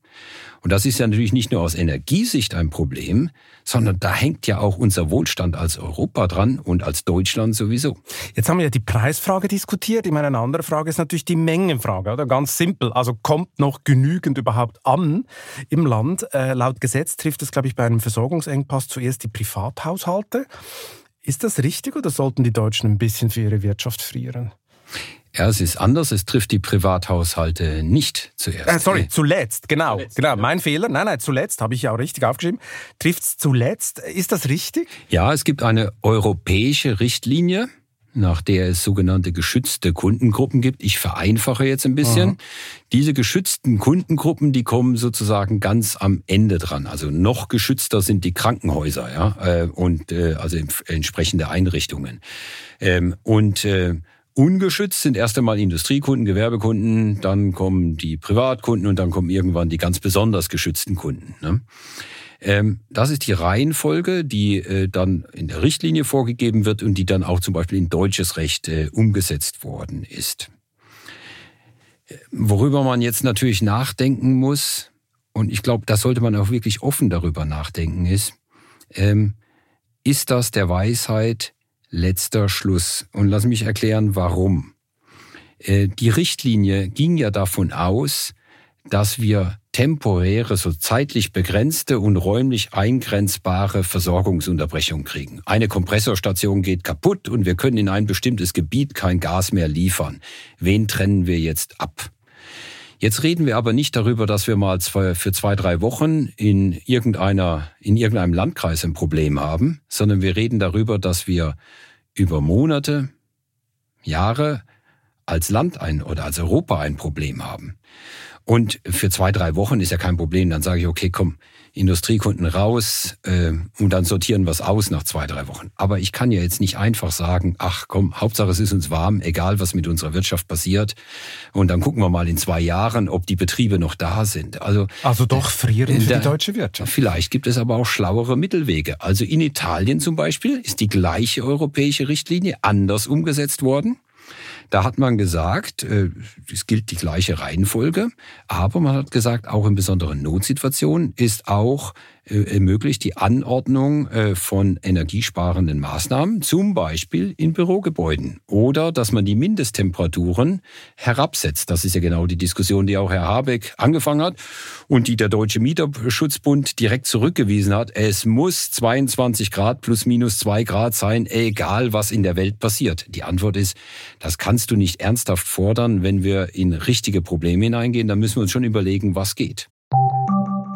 Und das ist ja natürlich nicht nur aus Energiesicht ein Problem, sondern da hängt ja auch unser Wohlstand als Europa dran und als Deutschland sowieso. Jetzt haben wir ja die Preisfrage diskutiert. Ich meine, eine andere Frage ist natürlich die Mengenfrage, oder? Ganz simpel. Also kommt noch genügend überhaupt an im Land? Äh, laut Gesetz trifft es, glaube ich, bei einem Versorgungsengpass zuerst die Privathaushalte. Ist das richtig oder sollten die Deutschen ein bisschen für ihre Wirtschaft frieren? Ja, es ist anders. Es trifft die Privathaushalte nicht zuerst. Äh, sorry, zuletzt, genau. Zuletzt, genau, mein Fehler. Nein, nein, zuletzt, habe ich ja auch richtig aufgeschrieben. Trifft es zuletzt. Ist das richtig? Ja, es gibt eine europäische Richtlinie, nach der es sogenannte geschützte Kundengruppen gibt. Ich vereinfache jetzt ein bisschen. Aha. Diese geschützten Kundengruppen, die kommen sozusagen ganz am Ende dran. Also noch geschützter sind die Krankenhäuser, ja, äh, und äh, also entsprechende Einrichtungen. Ähm, und äh, Ungeschützt sind erst einmal Industriekunden, Gewerbekunden, dann kommen die Privatkunden und dann kommen irgendwann die ganz besonders geschützten Kunden. Ne? Ähm, das ist die Reihenfolge, die äh, dann in der Richtlinie vorgegeben wird und die dann auch zum Beispiel in deutsches Recht äh, umgesetzt worden ist. Worüber man jetzt natürlich nachdenken muss, und ich glaube, da sollte man auch wirklich offen darüber nachdenken, ist, ähm, ist das der Weisheit letzter Schluss. Und lass mich erklären, warum. Äh, die Richtlinie ging ja davon aus, dass wir temporäre, so zeitlich begrenzte und räumlich eingrenzbare Versorgungsunterbrechung kriegen. Eine Kompressorstation geht kaputt und wir können in ein bestimmtes Gebiet kein Gas mehr liefern. Wen trennen wir jetzt ab? Jetzt reden wir aber nicht darüber, dass wir mal zwei, für zwei, drei Wochen in irgendeiner, in irgendeinem Landkreis ein Problem haben, sondern wir reden darüber, dass wir über Monate, Jahre als Land ein oder als Europa ein Problem haben. Und für zwei, drei Wochen ist ja kein Problem. Dann sage ich, okay, komm, Industriekunden raus äh, und dann sortieren wir es aus nach zwei, drei Wochen. Aber ich kann ja jetzt nicht einfach sagen, ach komm, Hauptsache es ist uns warm, egal was mit unserer Wirtschaft passiert. Und dann gucken wir mal in zwei Jahren, ob die Betriebe noch da sind. Also, also doch frieren für die deutsche Wirtschaft. Vielleicht gibt es aber auch schlauere Mittelwege. Also in Italien zum Beispiel ist die gleiche europäische Richtlinie anders umgesetzt worden. Da hat man gesagt, äh, es gilt die gleiche Reihenfolge, aber man hat gesagt, auch in besonderen Notsituationen ist auch ermöglicht die Anordnung äh, von energiesparenden Maßnahmen, zum Beispiel in Bürogebäuden. Oder dass man die Mindesttemperaturen herabsetzt. Das ist ja genau die Diskussion, die auch Herr Habeck angefangen hat und die der Deutsche Mieterschutzbund direkt zurückgewiesen hat. Es muss 22 Grad plus minus zwei Grad sein, egal was in der Welt passiert. Die Antwort ist, das kannst du nicht ernsthaft fordern, wenn wir in richtige Probleme hineingehen. Da müssen wir uns schon überlegen, was geht.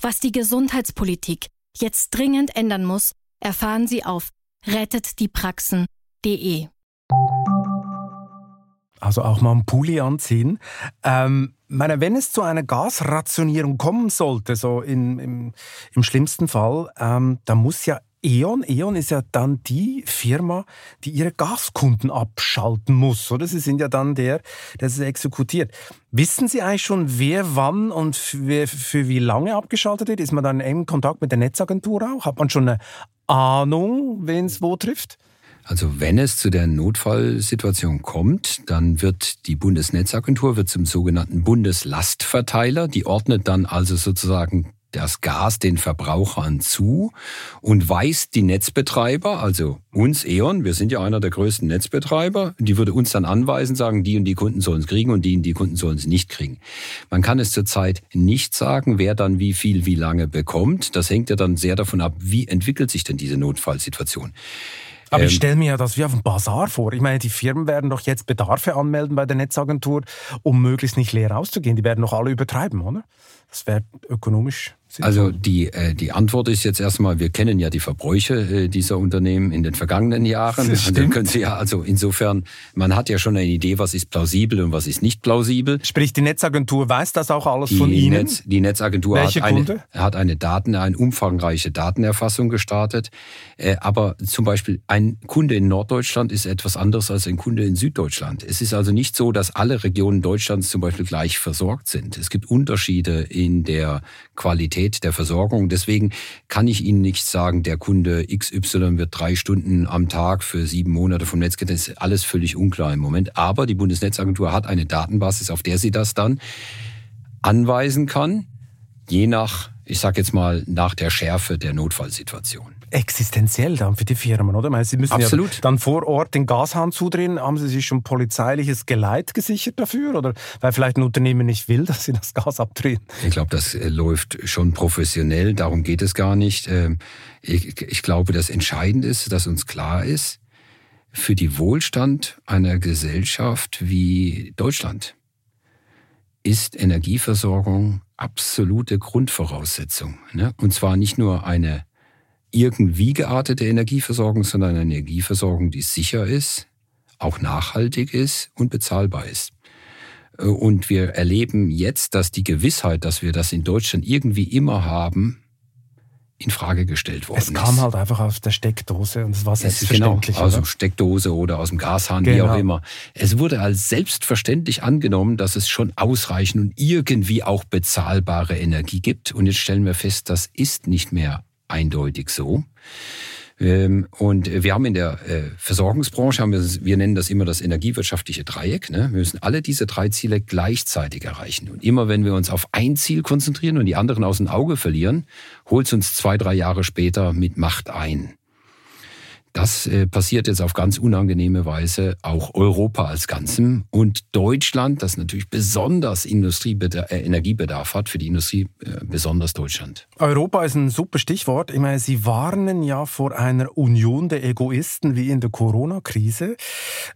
Was die Gesundheitspolitik jetzt dringend ändern muss, erfahren Sie auf rettetdiepraxen.de. Also auch mal einen Pulli anziehen. Ähm, meine, wenn es zu einer Gasrationierung kommen sollte, so in, im, im schlimmsten Fall, ähm, dann muss ja E.ON, E.ON ist ja dann die Firma, die ihre Gaskunden abschalten muss, oder? Sie sind ja dann der, der es exekutiert. Wissen Sie eigentlich schon, wer wann und für, für wie lange abgeschaltet wird? Ist man dann in Kontakt mit der Netzagentur auch? Hat man schon eine Ahnung, wen es wo trifft? Also wenn es zu der Notfallsituation kommt, dann wird die Bundesnetzagentur wird zum sogenannten Bundeslastverteiler. Die ordnet dann also sozusagen das Gas den Verbrauchern zu und weist die Netzbetreiber, also uns E.ON, wir sind ja einer der größten Netzbetreiber, die würde uns dann anweisen, sagen, die und die Kunden sollen es kriegen und die und die Kunden sollen es nicht kriegen. Man kann es zurzeit nicht sagen, wer dann wie viel, wie lange bekommt. Das hängt ja dann sehr davon ab, wie entwickelt sich denn diese Notfallsituation. Aber ich ähm, stelle mir ja das wie auf dem Bazar vor. Ich meine, die Firmen werden doch jetzt Bedarfe anmelden bei der Netzagentur, um möglichst nicht leer auszugehen. Die werden doch alle übertreiben, oder? Das wäre ökonomisch also die, äh, die Antwort ist jetzt erstmal, wir kennen ja die Verbräuche äh, dieser Unternehmen in den vergangenen Jahren. Das stimmt. können Sie ja, also insofern, man hat ja schon eine Idee, was ist plausibel und was ist nicht plausibel. Sprich, die Netzagentur weiß das auch alles die von Ihnen? Netz, die Netzagentur Welche hat eine, hat eine Daten, eine umfangreiche Datenerfassung gestartet. Äh, aber zum Beispiel ein Kunde in Norddeutschland ist etwas anderes als ein Kunde in Süddeutschland. Es ist also nicht so, dass alle Regionen Deutschlands zum Beispiel gleich versorgt sind. Es gibt Unterschiede in der Qualität der Versorgung. Deswegen kann ich Ihnen nicht sagen, der Kunde XY wird drei Stunden am Tag für sieben Monate vom Netz gehen. Das ist alles völlig unklar im Moment. Aber die Bundesnetzagentur hat eine Datenbasis, auf der sie das dann anweisen kann, je nach, ich sage jetzt mal, nach der Schärfe der Notfallsituation existenziell dann für die Firmen, oder? meine, Sie müssen Absolut. ja dann vor Ort den Gashahn zudrehen. Haben Sie sich schon polizeiliches Geleit gesichert dafür? Oder weil vielleicht ein Unternehmen nicht will, dass Sie das Gas abdrehen? Ich glaube, das äh, läuft schon professionell. Darum geht es gar nicht. Ähm, ich, ich glaube, das Entscheidende ist, dass uns klar ist, für die Wohlstand einer Gesellschaft wie Deutschland ist Energieversorgung absolute Grundvoraussetzung. Ne? Und zwar nicht nur eine irgendwie geartete Energieversorgung, sondern eine Energieversorgung, die sicher ist, auch nachhaltig ist und bezahlbar ist. Äh, und wir erleben jetzt, dass die Gewissheit, dass wir das in Deutschland irgendwie immer haben, in Frage gestellt worden ist. Es kam ist. halt einfach aus der Steckdose und es war genau, selbstverständlich. Genau, aus der Steckdose oder aus dem Gashahn, genau. wie auch immer. Es wurde als selbstverständlich angenommen, dass es schon ausreichend und irgendwie auch bezahlbare Energie gibt. Und jetzt stellen wir fest, das ist nicht mehr eindeutig so. Ähm, und wir haben in der äh, Versorgungsbranche, haben wir, wir nennen das immer das energiewirtschaftliche Dreieck. Ne? Wir müssen alle diese drei Ziele gleichzeitig erreichen. Und immer wenn wir uns auf ein Ziel konzentrieren und die anderen aus dem Auge verlieren, holt es uns zwei, drei Jahre später mit Macht ein. Das äh, passiert jetzt auf ganz unangenehme Weise auch Europa als Ganzem und Deutschland, das natürlich besonders Industriebedarf, äh, Energiebedarf hat, für die Industrie äh, besonders Deutschland. Europa ist ein super Stichwort. Ich meine, Sie warnen ja vor einer Union der Egoisten wie in der Corona-Krise.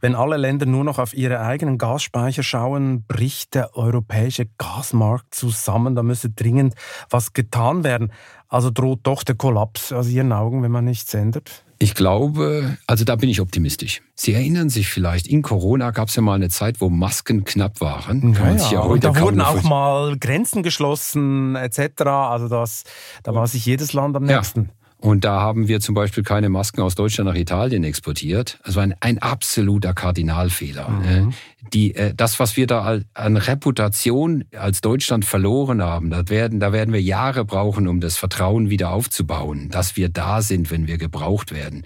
Wenn alle Länder nur noch auf ihre eigenen Gasspeicher schauen, bricht der europäische Gasmarkt zusammen. Da müsse dringend was getan werden. Also droht doch der Kollaps aus Ihren Augen, wenn man nichts ändert? Ich glaube, also da bin ich optimistisch. Sie erinnern sich vielleicht, in Corona gab es ja mal eine Zeit, wo Masken knapp waren. Ja, ja. ja und da wurden auch mal Grenzen geschlossen etc. Also das, da war sich jedes Land am nächsten. Ja. Und da haben wir zum Beispiel keine Masken aus Deutschland nach Italien exportiert. Also ein, ein absoluter Kardinalfehler. Mhm. Äh, die, äh, das, was wir da an Reputation als Deutschland verloren haben, da werden, da werden wir Jahre brauchen, um das Vertrauen wieder aufzubauen, dass wir da sind, wenn wir gebraucht werden.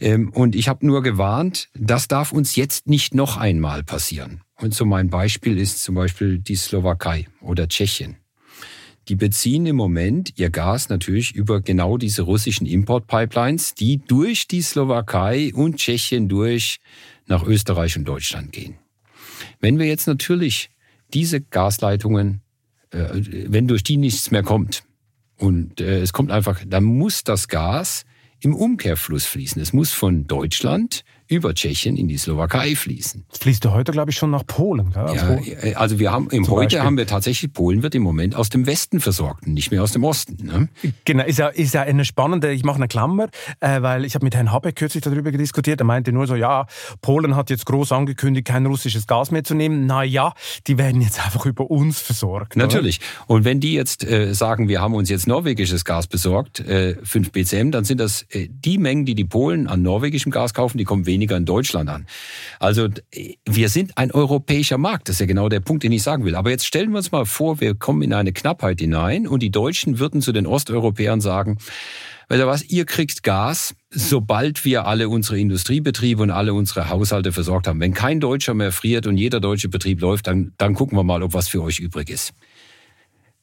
Ähm, und ich habe nur gewarnt, das darf uns jetzt nicht noch einmal passieren. Und so mein Beispiel ist zum Beispiel die Slowakei oder Tschechien. Die beziehen im Moment ihr Gas natürlich über genau diese russischen Importpipelines, die durch die Slowakei und Tschechien durch nach Österreich und Deutschland gehen. Wenn wir jetzt natürlich diese Gasleitungen, äh, wenn durch die nichts mehr kommt und äh, es kommt einfach, dann muss das Gas im Umkehrfluss fließen. Es muss von Deutschland über Tschechien in die Slowakei fließen. Das fließt ja heute, glaube ich, schon nach Polen. Gell? Ja, äh, also wir haben im heute Beispiel. haben wir tatsächlich Polen wird im Moment aus dem Westen versorgt und nicht mehr aus dem Osten. Ne? Genau, ist ja, ist ja eine spannende. Ich mache eine Klammer, äh, weil ich habe mit Herrn Habeck kürzlich darüber diskutiert. Er meinte nur so, ja, Polen hat jetzt groß angekündigt, kein russisches Gas mehr zu nehmen. Na ja, die werden jetzt einfach über uns versorgt. Natürlich. Oder? Und wenn die jetzt äh, sagen, wir haben uns jetzt norwegisches Gas besorgt, äh, 5 BCM, dann sind das äh, die Mengen, die die Polen an norwegischem Gas kaufen, die kommen weniger weniger in Deutschland an. Also wir sind ein europäischer Markt. Das ist ja genau der Punkt, den ich sagen will. Aber jetzt stellen wir uns mal vor, wir kommen in eine Knappheit hinein und die Deutschen würden zu den Osteuropäern sagen, Weil was, ihr kriegt Gas, sobald wir alle unsere Industriebetriebe und alle unsere Haushalte versorgt haben. Wenn kein Deutscher mehr friert und jeder deutsche Betrieb läuft, dann, dann gucken wir mal, ob was für euch übrig ist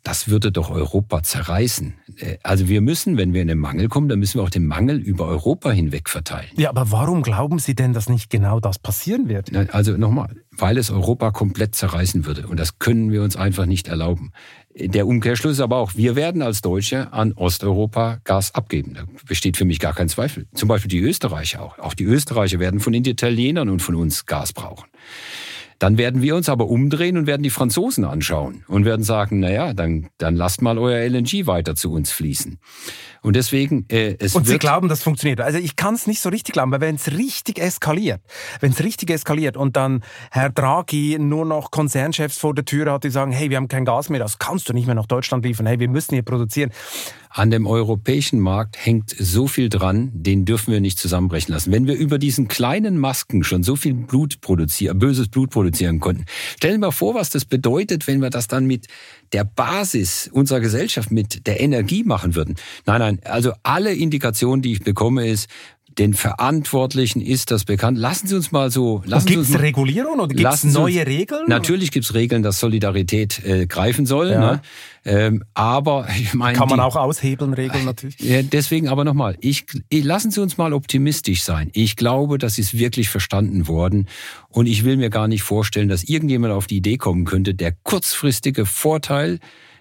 das würde doch Europa zerreißen. Äh, also wir müssen, wenn wir in den Mangel kommen, dann müssen wir auch den Mangel über Europa hinweg verteilen. Ja, aber warum glauben Sie denn, dass nicht genau das passieren wird? Also nochmal, weil es Europa komplett zerreißen würde. Und das können wir uns einfach nicht erlauben. Der Umkehrschluss ist aber auch, wir werden als Deutsche an Osteuropa Gas abgeben. Da besteht für mich gar kein Zweifel. Zum Beispiel die Österreicher auch. Auch die Österreicher werden von den Italienern und von uns Gas brauchen. Dann werden wir uns aber umdrehen und werden die Franzosen anschauen und werden sagen, naja, dann, dann lasst mal euer LNG weiter zu uns fließen. Und deswegen, äh, es Und Sie glauben, das funktioniert. Also ich kann es nicht so richtig glauben, weil wenn es richtig eskaliert, wenn es richtig eskaliert und dann Herr Draghi nur noch Konzernchefs vor der Tür hat, die sagen, hey, wir haben kein Gas mehr, das kannst du nicht mehr nach Deutschland liefern, hey, wir müssen hier produzieren. An dem europäischen Markt hängt so viel dran, den dürfen wir nicht zusammenbrechen lassen. Wenn wir über diesen kleinen Masken schon so viel Blut produzieren, böses Blut produzieren konnten, stellen mal vor, was das bedeutet, wenn wir das dann mit der Basis unserer Gesellschaft, mit der Energie machen würden. Nein, nein, also alle Indikationen, die ich bekomme, ist, den Verantwortlichen ist das bekannt. Lassen Sie uns mal so. Gibt es Regulierung oder gibt es neue uns, Regeln? Natürlich gibt es Regeln, dass Solidarität äh, greifen soll. Ja. Ne? Ähm, aber ich meine. Kann man die, auch aushebeln, Regeln natürlich. Ja, deswegen aber nochmal, ich, ich, lassen Sie uns mal optimistisch sein. Ich glaube, das ist wirklich verstanden worden. Und ich will mir gar nicht vorstellen, dass irgendjemand auf die Idee kommen könnte, der kurzfristige Vorteil äh,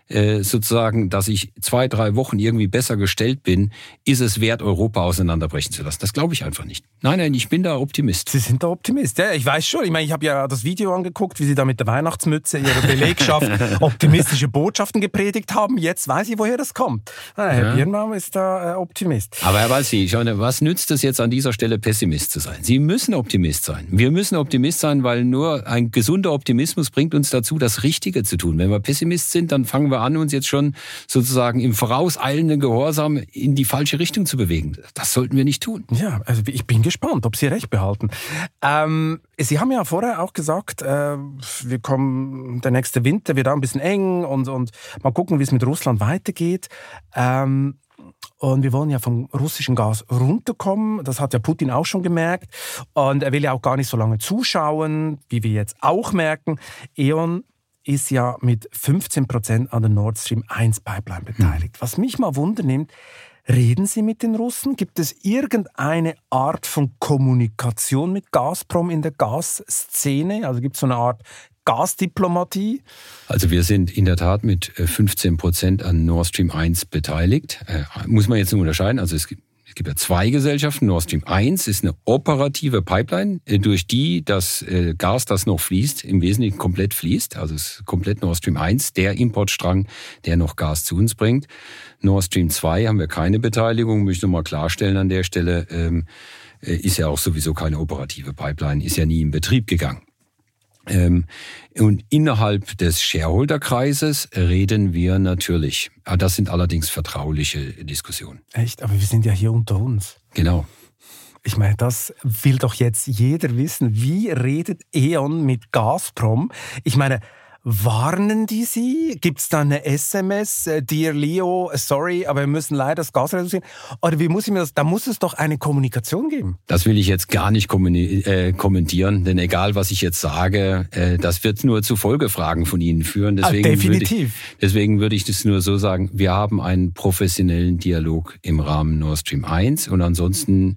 sozusagen, dass ich zwei, drei Wochen irgendwie besser gestellt bin, ist es wert, Europa auseinanderbrechen zu lassen. Das glaube ich einfach nicht. Nein, nein, ich bin da Optimist. Sie sind da Optimist. Ja, ich weiß schon. Ich meine, ich habe ja das Video angeguckt, wie Sie da mit der Weihnachtsmütze Ihrer Belegschaft optimistische Botschaften gepredigt haben. Jetzt weiß ich, woher das kommt. Ah, Herr ja. Birnbaum ist da äh, Optimist. Aber Herr Walsi, was nützt es jetzt an dieser Stelle, Pessimist zu sein? Sie müssen Optimist sein. Wir müssen Optimist sein, weil nur ein gesunder Optimismus bringt uns dazu, das Richtige zu tun. Wenn wir Pessimist sind, dann fangen wir wir an, uns jetzt schon sozusagen im vorauseilenden Gehorsam in die falsche Richtung zu bewegen. Das sollten wir nicht tun. Ja, also ich bin gespannt, ob Sie recht behalten. Ähm, Sie haben ja vorher auch gesagt, äh, wir kommen, der nächste Winter wird auch ein bisschen eng und, und mal gucken, wie es mit Russland weitergeht. Ähm, und wir wollen ja vom russischen Gas runterkommen. Das hat ja Putin auch schon gemerkt. Und er will ja auch gar nicht so lange zuschauen, wie wir jetzt auch merken. E.ON ist ja mit 15 Prozent an der Nord Stream 1 Pipeline beteiligt. Hm. Was mich mal wundernimmt, reden Sie mit den Russen? Gibt es irgendeine Art von Kommunikation mit Gazprom in der Gasszene? Also gibt es so eine Art Gasdiplomatie? Also wir sind in der Tat mit 15 äh, Prozent an Nord Stream 1 beteiligt. Äh, muss man jetzt nur unterscheiden. Also es gibt gibt ja zwei Gesellschaften. Nord Stream 1 ist eine operative Pipeline, äh, durch die das äh, Gas, das noch fließt, im Wesentlichen komplett fließt. Also es ist komplett Nord Stream 1, der Importstrang, der noch Gas zu uns bringt. Nord Stream 2 haben wir keine Beteiligung, möchte ich nochmal klarstellen an der Stelle. Ähm, äh, ist ja auch sowieso keine operative Pipeline, ist ja nie in Betrieb gegangen. Ähm, und innerhalb des Shareholderkreises reden wir natürlich. Ah, das sind allerdings vertrauliche Diskussionen. Echt? Aber wir sind ja hier unter uns. Genau. Ich meine, das will doch jetzt jeder wissen. Wie redet E.ON mit Gazprom? Ich meine, Warnen die Sie? Gibt es da eine SMS, äh, Dear Leo, sorry, aber wir müssen leider das Gas reduzieren? Oder wie muss ich mir das, da muss es doch eine Kommunikation geben. Das will ich jetzt gar nicht äh, kommentieren, denn egal was ich jetzt sage, äh, das wird nur zu Folgefragen von Ihnen führen. Ah, deswegen ah, definitiv. Würde ich, deswegen würde ich das nur so sagen, wir haben einen professionellen Dialog im Rahmen Nord Stream 1 und ansonsten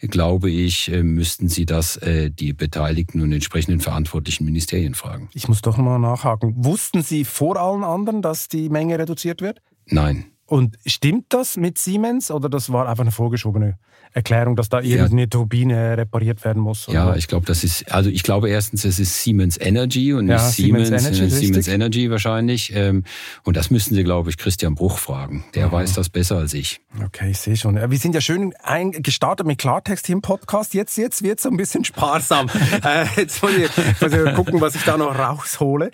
glaube ich, äh, müssten Sie das äh, die Beteiligten und entsprechenden verantwortlichen Ministerien fragen. Ich muss doch mal nachhaken. Wussten Sie vor allen anderen, dass die Menge reduziert wird? Nein. Und stimmt das mit Siemens oder das war einfach eine vorgeschobene Erklärung, dass da irgendeine ja. Turbine repariert werden muss? Oder? Ja, ich glaube, das ist, also ich glaube erstens, es ist Siemens Energy und nicht ja, Siemens, Siemens, Energy, äh, Siemens Energy wahrscheinlich. Ähm, und das müssten Sie, glaube ich, Christian Bruch fragen. Der mhm. weiß das besser als ich. Okay, ich sehe schon. Wir sind ja schön gestartet mit Klartext hier im Podcast. Jetzt, jetzt wird es ein bisschen sparsam. äh, jetzt muss ich, muss ich gucken, was ich da noch raushole.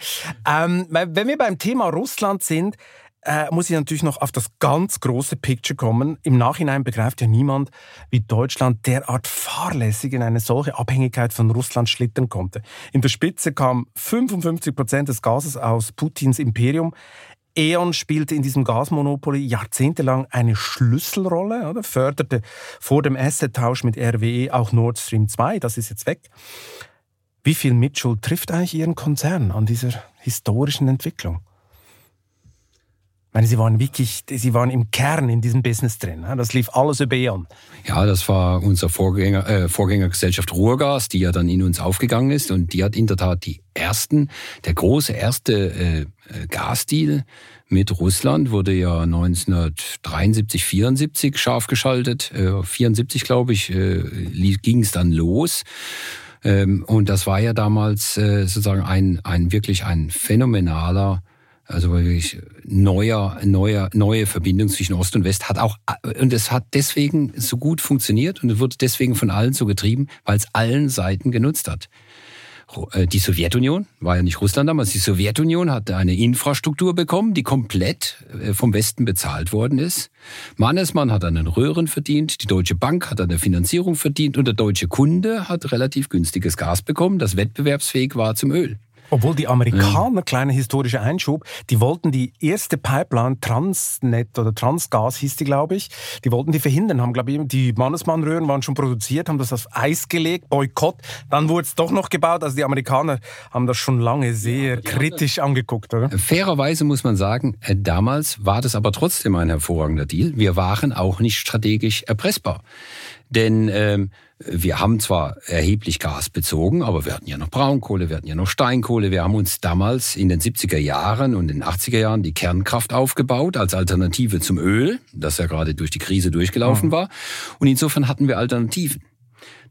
Ähm, wenn wir beim Thema Russland sind, äh, muss ich natürlich noch auf das ganz große Picture kommen. Im Nachhinein begreift ja niemand, wie Deutschland derart fahrlässig in eine solche Abhängigkeit von Russland schlittern konnte. In der Spitze kam 55 Prozent des Gases aus Putins Imperium. E.ON spielte in diesem Gasmonopoly jahrzehntelang eine Schlüsselrolle, oder? förderte vor dem Asset-Tausch mit RWE auch Nord Stream 2, das ist jetzt weg. Wie viel Mitschuld trifft eigentlich Ihren Konzern an dieser historischen Entwicklung? Ich meine, Sie waren wirklich, Sie waren im Kern in diesem Business drin. Das lief alles über E.ON. Ja, das war unser Vorgänger, äh, Vorgängergesellschaft Ruhrgas, die ja dann in uns aufgegangen ist. Und die hat in der Tat die ersten, der große erste äh, Gasdeal mit Russland wurde ja 1973, 74 scharf geschaltet. Äh, 74, glaube ich, äh, ging es dann los. Ähm, und das war ja damals äh, sozusagen ein, ein wirklich ein phänomenaler also wirklich neuer, neuer, neue Verbindung zwischen Ost und West hat auch, und es hat deswegen so gut funktioniert und es wurde deswegen von allen so getrieben, weil es allen Seiten genutzt hat. Äh, die Sowjetunion, war ja nicht Russland damals, die Sowjetunion hatte eine Infrastruktur bekommen, die komplett äh, vom Westen bezahlt worden ist. Mannesmann hat an den Röhren verdient, die Deutsche Bank hat an der Finanzierung verdient und der deutsche Kunde hat relativ günstiges Gas bekommen, das wettbewerbsfähig war zum Öl. Obwohl die Amerikaner, ja. kleiner historischer Einschub, die wollten die erste Pipeline, Transnet oder Transgas hieß die, glaube ich, die wollten die verhindern, haben, glaube ich, die Mannesmann-Röhren waren schon produziert, haben das auf Eis gelegt, Boykott. Dann wurde es doch noch gebaut. Also die Amerikaner haben das schon lange sehr ja, kritisch angeguckt, oder? Fairerweise muss man sagen, äh, damals war das aber trotzdem ein hervorragender Deal. Wir waren auch nicht strategisch erpressbar. Denn ähm, wir haben zwar erheblich Gas bezogen, aber wir hatten ja noch Braunkohle, wir hatten ja noch Steinkohle. Wir haben uns damals in den 70er Jahren und in den 80er Jahren die Kernkraft aufgebaut als Alternative zum Öl, das ja gerade durch die Krise durchgelaufen war. Und insofern hatten wir Alternativen.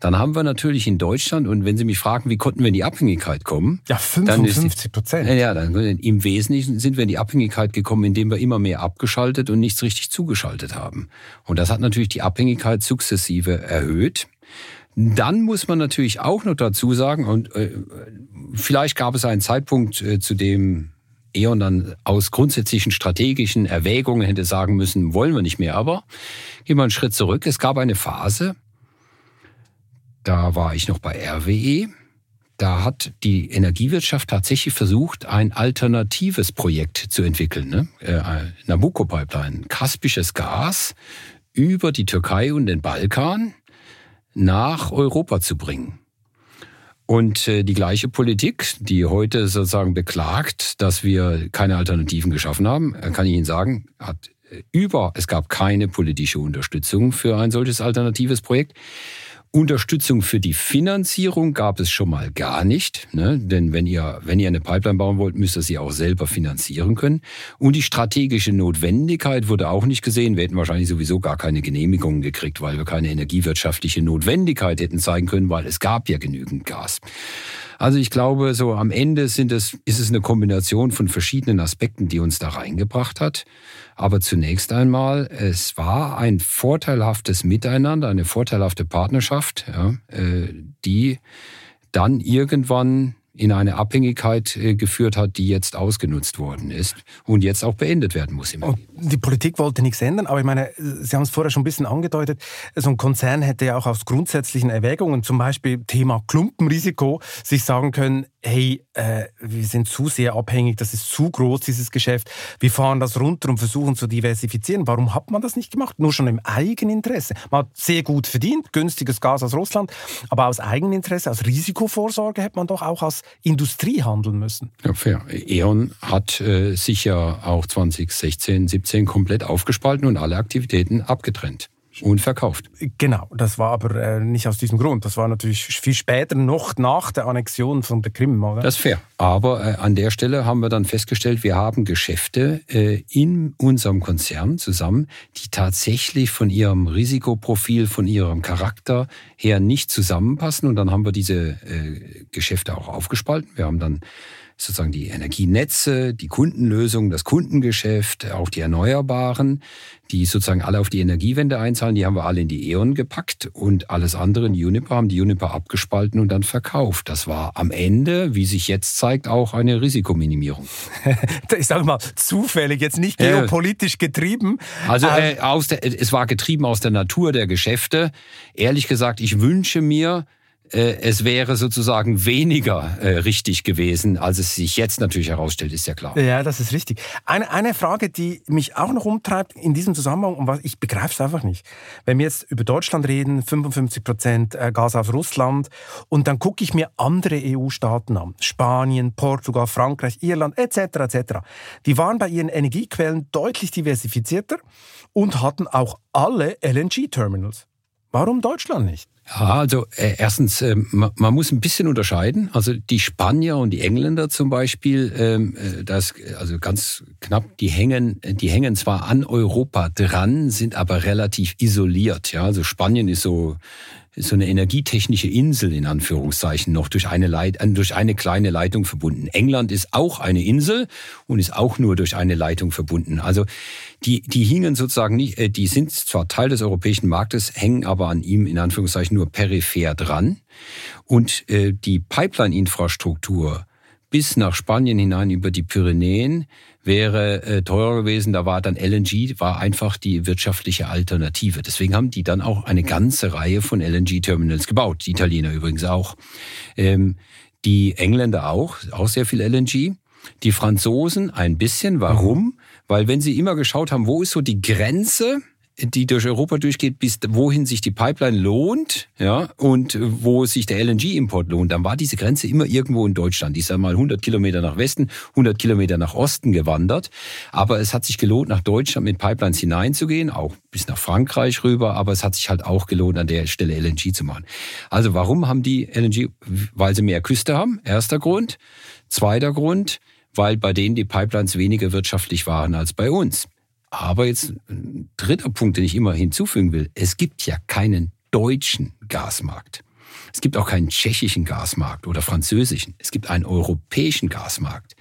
Dann haben wir natürlich in Deutschland, und wenn Sie mich fragen, wie konnten wir in die Abhängigkeit kommen? Ja, 55 Prozent. Ja, dann im Wesentlichen sind wir in die Abhängigkeit gekommen, indem wir immer mehr abgeschaltet und nichts richtig zugeschaltet haben. Und das hat natürlich die Abhängigkeit sukzessive erhöht. Dann muss man natürlich auch noch dazu sagen, und äh, vielleicht gab es einen Zeitpunkt, äh, zu dem E.ON dann aus grundsätzlichen strategischen Erwägungen hätte sagen müssen, wollen wir nicht mehr. Aber gehen wir einen Schritt zurück. Es gab eine Phase, da war ich noch bei RWE. Da hat die Energiewirtschaft tatsächlich versucht, ein alternatives Projekt zu entwickeln. Ne? Äh, Nabucco-Pipeline, kaspisches Gas über die Türkei und den Balkan nach Europa zu bringen. Und äh, die gleiche Politik, die heute sozusagen beklagt, dass wir keine Alternativen geschaffen haben, äh, kann ich Ihnen sagen, hat äh, über, es gab keine politische Unterstützung für ein solches alternatives Projekt. Unterstützung für die Finanzierung gab es schon mal gar nicht, ne? denn wenn ihr, wenn ihr eine Pipeline bauen wollt, müsst ihr sie auch selber finanzieren können. Und die strategische Notwendigkeit wurde auch nicht gesehen. Wir hätten wahrscheinlich sowieso gar keine Genehmigungen gekriegt, weil wir keine energiewirtschaftliche Notwendigkeit hätten zeigen können, weil es gab ja genügend Gas. Also ich glaube, so am Ende sind es, ist es eine Kombination von verschiedenen Aspekten, die uns da reingebracht hat. Aber zunächst einmal, es war ein vorteilhaftes Miteinander, eine vorteilhafte Partnerschaft, ja, äh, die dann irgendwann in eine Abhängigkeit äh, geführt hat, die jetzt ausgenutzt worden ist und jetzt auch beendet werden muss. Im die Politik wollte nichts ändern, aber ich meine, Sie haben es vorher schon ein bisschen angedeutet, so ein Konzern hätte ja auch aus grundsätzlichen Erwägungen, zum Beispiel Thema Klumpenrisiko, sich sagen können, hey, äh, wir sind zu sehr abhängig, das ist zu groß, dieses Geschäft, wir fahren das runter und versuchen zu diversifizieren. Warum hat man das nicht gemacht? Nur schon im Eigeninteresse. Man hat sehr gut verdient, günstiges Gas aus Russland, aber aus Eigeninteresse, aus Risikovorsorge hätte man doch auch als Industrie handeln müssen. Ja, fair. E.ON hat äh, sich ja auch 2016, 17 komplett aufgespalten und alle Aktivitäten abgetrennt und verkauft. Genau, das war aber äh, nicht aus diesem Grund. Das war natürlich viel später, noch nach der Annexion von der Krim, oder? Das ist fair. Aber äh, an der Stelle haben wir dann festgestellt, wir haben Geschäfte äh, in unserem Konzern zusammen, die tatsächlich von ihrem Risikoprofil, von ihrem Charakter her nicht zusammenpassen. Und dann haben wir diese äh, Geschäfte auch aufgespalten. Wir haben dann sozusagen die Energienetze, die Kundenlösung, das Kundengeschäft, auch die Erneuerbaren, die sozusagen alle auf die Energiewende einzahlen, die haben wir alle in die E.ON gepackt und alles andere in Juniper haben die Juniper abgespalten und dann verkauft. Das war am Ende, wie sich jetzt zeigt, auch eine Risikominimierung. ich sage mal, zufällig, jetzt nicht geopolitisch getrieben. Also äh, aus der, es war getrieben aus der Natur der Geschäfte. Ehrlich gesagt, ich wünsche mir, äh, es wäre sozusagen weniger äh, richtig gewesen, als es sich jetzt natürlich herausstellt, ist ja klar. Ja, das ist richtig. Eine, eine Frage, die mich auch noch umtreibt in diesem Zusammenhang, und was ich begreife es einfach nicht. Wenn wir jetzt über Deutschland reden, 55 Prozent äh, Gas aus Russland, und dann gucke ich mir andere EU-Staaten an, Spanien, Portugal, Frankreich, Irland etc. etc. Die waren bei ihren Energiequellen deutlich diversifizierter und hatten auch alle LNG-Terminals. Warum Deutschland nicht? Ja, also äh, erstens, äh, man, man, muss ein bisschen unterscheiden. Also die Spanier und die Engländer zum Beispiel, ähm, äh, das also ganz knapp, die hängen, die hängen zwar an Europa dran, sind aber relativ isoliert. Ja, also Spanien ist so so eine energietechnische Insel in Anführungszeichen noch durch eine, Leit, äh, durch eine kleine Leitung verbunden. England ist auch eine Insel und ist auch nur durch eine Leitung verbunden. Also die, die hingen sozusagen nicht, äh, die sind zwar Teil des europäischen Marktes, hängen aber an ihm in Anführungszeichen nur peripher dran. Und äh, die Pipeline-Infrastruktur bis nach Spanien hinein über die Pyrenäen wäre äh, teurer gewesen. Da war dann LNG, war einfach die wirtschaftliche Alternative. Deswegen haben die dann auch eine ganze Reihe von LNG-Terminals gebaut. Die Italiener übrigens auch. Ähm, die Engländer auch, auch sehr viel LNG. Die Franzosen ein bisschen. Warum? Weil wenn sie immer geschaut haben, wo ist so die Grenze die durch Europa durchgeht, bis wohin sich die Pipeline lohnt, ja, und wo sich der LNG-Import lohnt, dann war diese Grenze immer irgendwo in Deutschland. Die ist einmal 100 Kilometer nach Westen, 100 Kilometer nach Osten gewandert. Aber es hat sich gelohnt, nach Deutschland mit Pipelines hineinzugehen, auch bis nach Frankreich rüber. Aber es hat sich halt auch gelohnt, an der Stelle LNG zu machen. Also warum haben die LNG? Weil sie mehr Küste haben. Erster Grund. Zweiter Grund, weil bei denen die Pipelines weniger wirtschaftlich waren als bei uns. Aber jetzt ein dritter Punkt, den ich immer hinzufügen will. Es gibt ja keinen deutschen Gasmarkt. Es gibt auch keinen tschechischen Gasmarkt oder französischen. Es gibt einen europäischen Gasmarkt.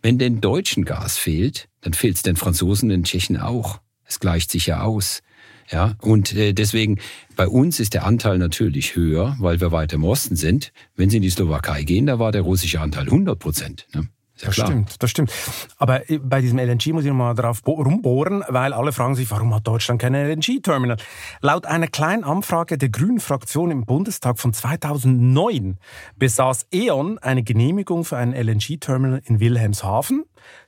Wenn den deutschen Gas fehlt, dann fehlt es den Franzosen, den Tschechen auch. Es gleicht sich ja aus. Ja, und äh, deswegen, bei uns ist der Anteil natürlich höher, weil wir weiter im Osten sind. Wenn Sie in die Slowakei gehen, da war der russische Anteil 100 Prozent. Ne? Ja, das klar. stimmt, das stimmt. Aber äh, bei diesem LNG muss ich nochmal darauf rumbohren, weil alle fragen sich, warum hat Deutschland kein LNG-Terminal? Laut einer kleinen Anfrage der Grünen Fraktion im Bundestag von 2009 besaß E.ON eine Genehmigung für ein LNG-Terminal in Wilhelmshaven.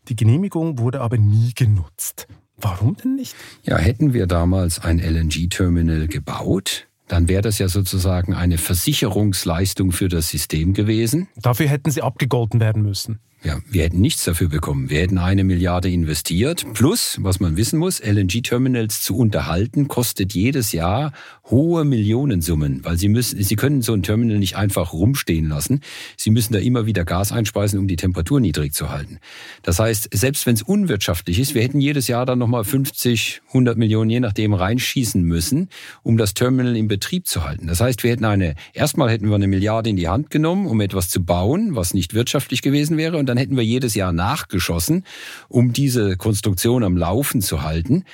Die Genehmigung wurde aber nie genutzt. Warum denn nicht? Ja, hätten wir damals ein LNG-Terminal gebaut, dann wäre das ja sozusagen eine Versicherungsleistung für das System gewesen. Dafür hätten sie abgegolten werden müssen. Ja, wir hätten nichts dafür bekommen. Wir hätten eine Milliarde investiert. Plus, was man wissen muss, LNG-Terminals zu unterhalten kostet jedes Jahr hohe Millionensummen, weil sie müssen, sie können so ein Terminal nicht einfach rumstehen lassen. Sie müssen da immer wieder Gas einspeisen, um die Temperatur niedrig zu halten. Das heißt, selbst wenn es unwirtschaftlich ist, wir hätten jedes Jahr dann nochmal 50, 100 Millionen, je nachdem, reinschießen müssen, um das Terminal in Betrieb zu halten. Das heißt, wir hätten eine, erstmal hätten wir eine Milliarde in die Hand genommen, um etwas zu bauen, was nicht wirtschaftlich gewesen wäre. Und dann hätten wir jedes Jahr nachgeschossen, um diese Konstruktion am Laufen zu halten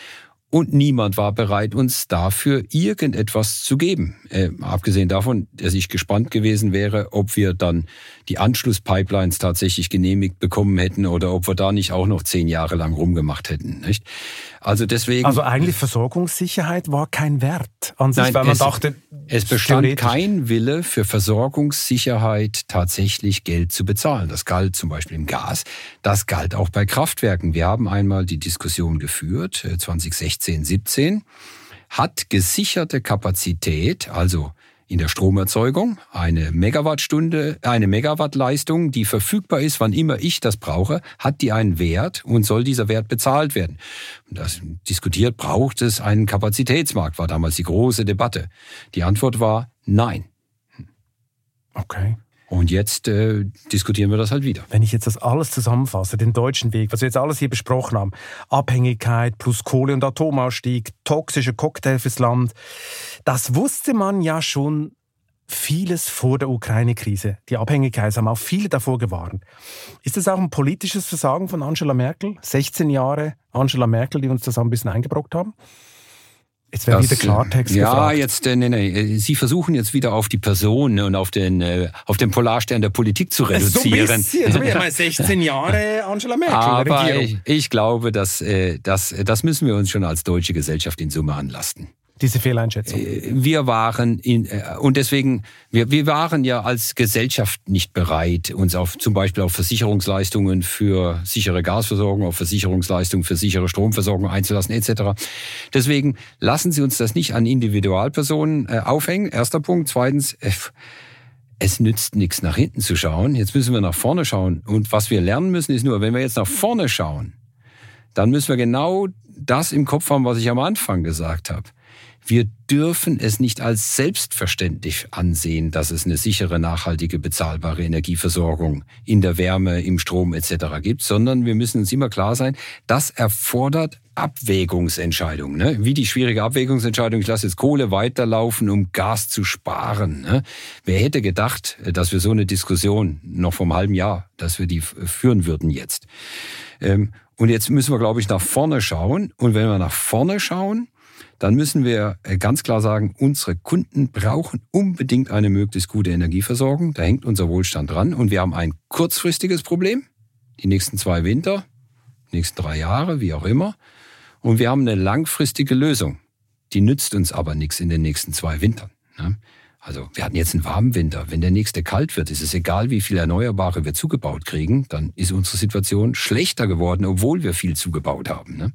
und niemand war bereit, uns dafür irgendetwas zu geben. Äh, abgesehen davon, dass ich gespannt gewesen wäre, ob wir dann die Anschlusspipelines tatsächlich genehmigt bekommen hätten oder ob wir da nicht auch noch zehn Jahre lang rumgemacht hätten. Nicht? Also deswegen. Also eigentlich Versorgungssicherheit war kein Wert an sich, nein, weil man es, dachte, es bestand kein Wille für Versorgungssicherheit tatsächlich Geld zu bezahlen. Das galt zum Beispiel im Gas, das galt auch bei Kraftwerken. Wir haben einmal die Diskussion geführt, 2016, äh, 17 hat gesicherte Kapazität, also in der Stromerzeugung eine Megawattstunde, eine Megawattleistung, die verfügbar ist, wann immer ich das brauche, hat die einen Wert und soll dieser Wert bezahlt werden. Das diskutiert, braucht es einen Kapazitätsmarkt, war damals die große Debatte. Die Antwort war nein. Okay. Und jetzt äh, diskutieren wir das halt wieder. Wenn ich jetzt das alles zusammenfasse, den deutschen Weg, was wir jetzt alles hier besprochen haben, Abhängigkeit plus Kohle- und Atomausstieg, toxische Cocktail fürs Land, das wusste man ja schon vieles vor der Ukraine-Krise. Die Abhängigkeit haben auch viele davor gewarnt. Ist das auch ein politisches Versagen von Angela Merkel? 16 Jahre Angela Merkel, die uns das ein bisschen eingebrockt haben? Jetzt wäre wieder Klartext Ja, gefragt. jetzt, äh, nee, nee, Sie versuchen jetzt wieder auf die Person und auf den, äh, auf den Polarstern der Politik zu reduzieren. So ein bisschen, so wie 16 Jahre Angela Merkel Aber ich, ich, glaube, dass, äh, das, das müssen wir uns schon als deutsche Gesellschaft in Summe anlasten. Diese Fehleinschätzung? Äh, wir waren in, äh, und deswegen, wir, wir waren ja als Gesellschaft nicht bereit, uns auf zum Beispiel auf Versicherungsleistungen für sichere Gasversorgung, auf Versicherungsleistungen für sichere Stromversorgung einzulassen, etc. Deswegen lassen Sie uns das nicht an Individualpersonen äh, aufhängen. Erster Punkt. Zweitens, es nützt nichts, nach hinten zu schauen. Jetzt müssen wir nach vorne schauen. Und was wir lernen müssen, ist nur, wenn wir jetzt nach vorne schauen, dann müssen wir genau das im Kopf haben, was ich am Anfang gesagt habe. Wir dürfen es nicht als selbstverständlich ansehen, dass es eine sichere, nachhaltige, bezahlbare Energieversorgung in der Wärme, im Strom etc. gibt, sondern wir müssen uns immer klar sein, das erfordert Abwägungsentscheidungen. Ne? Wie die schwierige Abwägungsentscheidung, ich lasse jetzt Kohle weiterlaufen, um Gas zu sparen. Ne? Wer hätte gedacht, dass wir so eine Diskussion noch einem halben Jahr, dass wir die führen würden jetzt. Ähm, und jetzt müssen wir, glaube ich, nach vorne schauen. Und wenn wir nach vorne schauen, dann müssen wir äh, ganz klar sagen, unsere Kunden brauchen unbedingt eine möglichst gute Energieversorgung. Da hängt unser Wohlstand dran. Und wir haben ein kurzfristiges Problem, die nächsten zwei Winter, die nächsten drei Jahre, wie auch immer. Und wir haben eine langfristige Lösung. Die nützt uns aber nichts in den nächsten zwei Wintern. Ne? Also wir hatten jetzt einen warmen Winter. Wenn der nächste kalt wird, ist es egal, wie viel Erneuerbare wir zugebaut kriegen, dann ist unsere Situation schlechter geworden, obwohl wir viel zugebaut haben.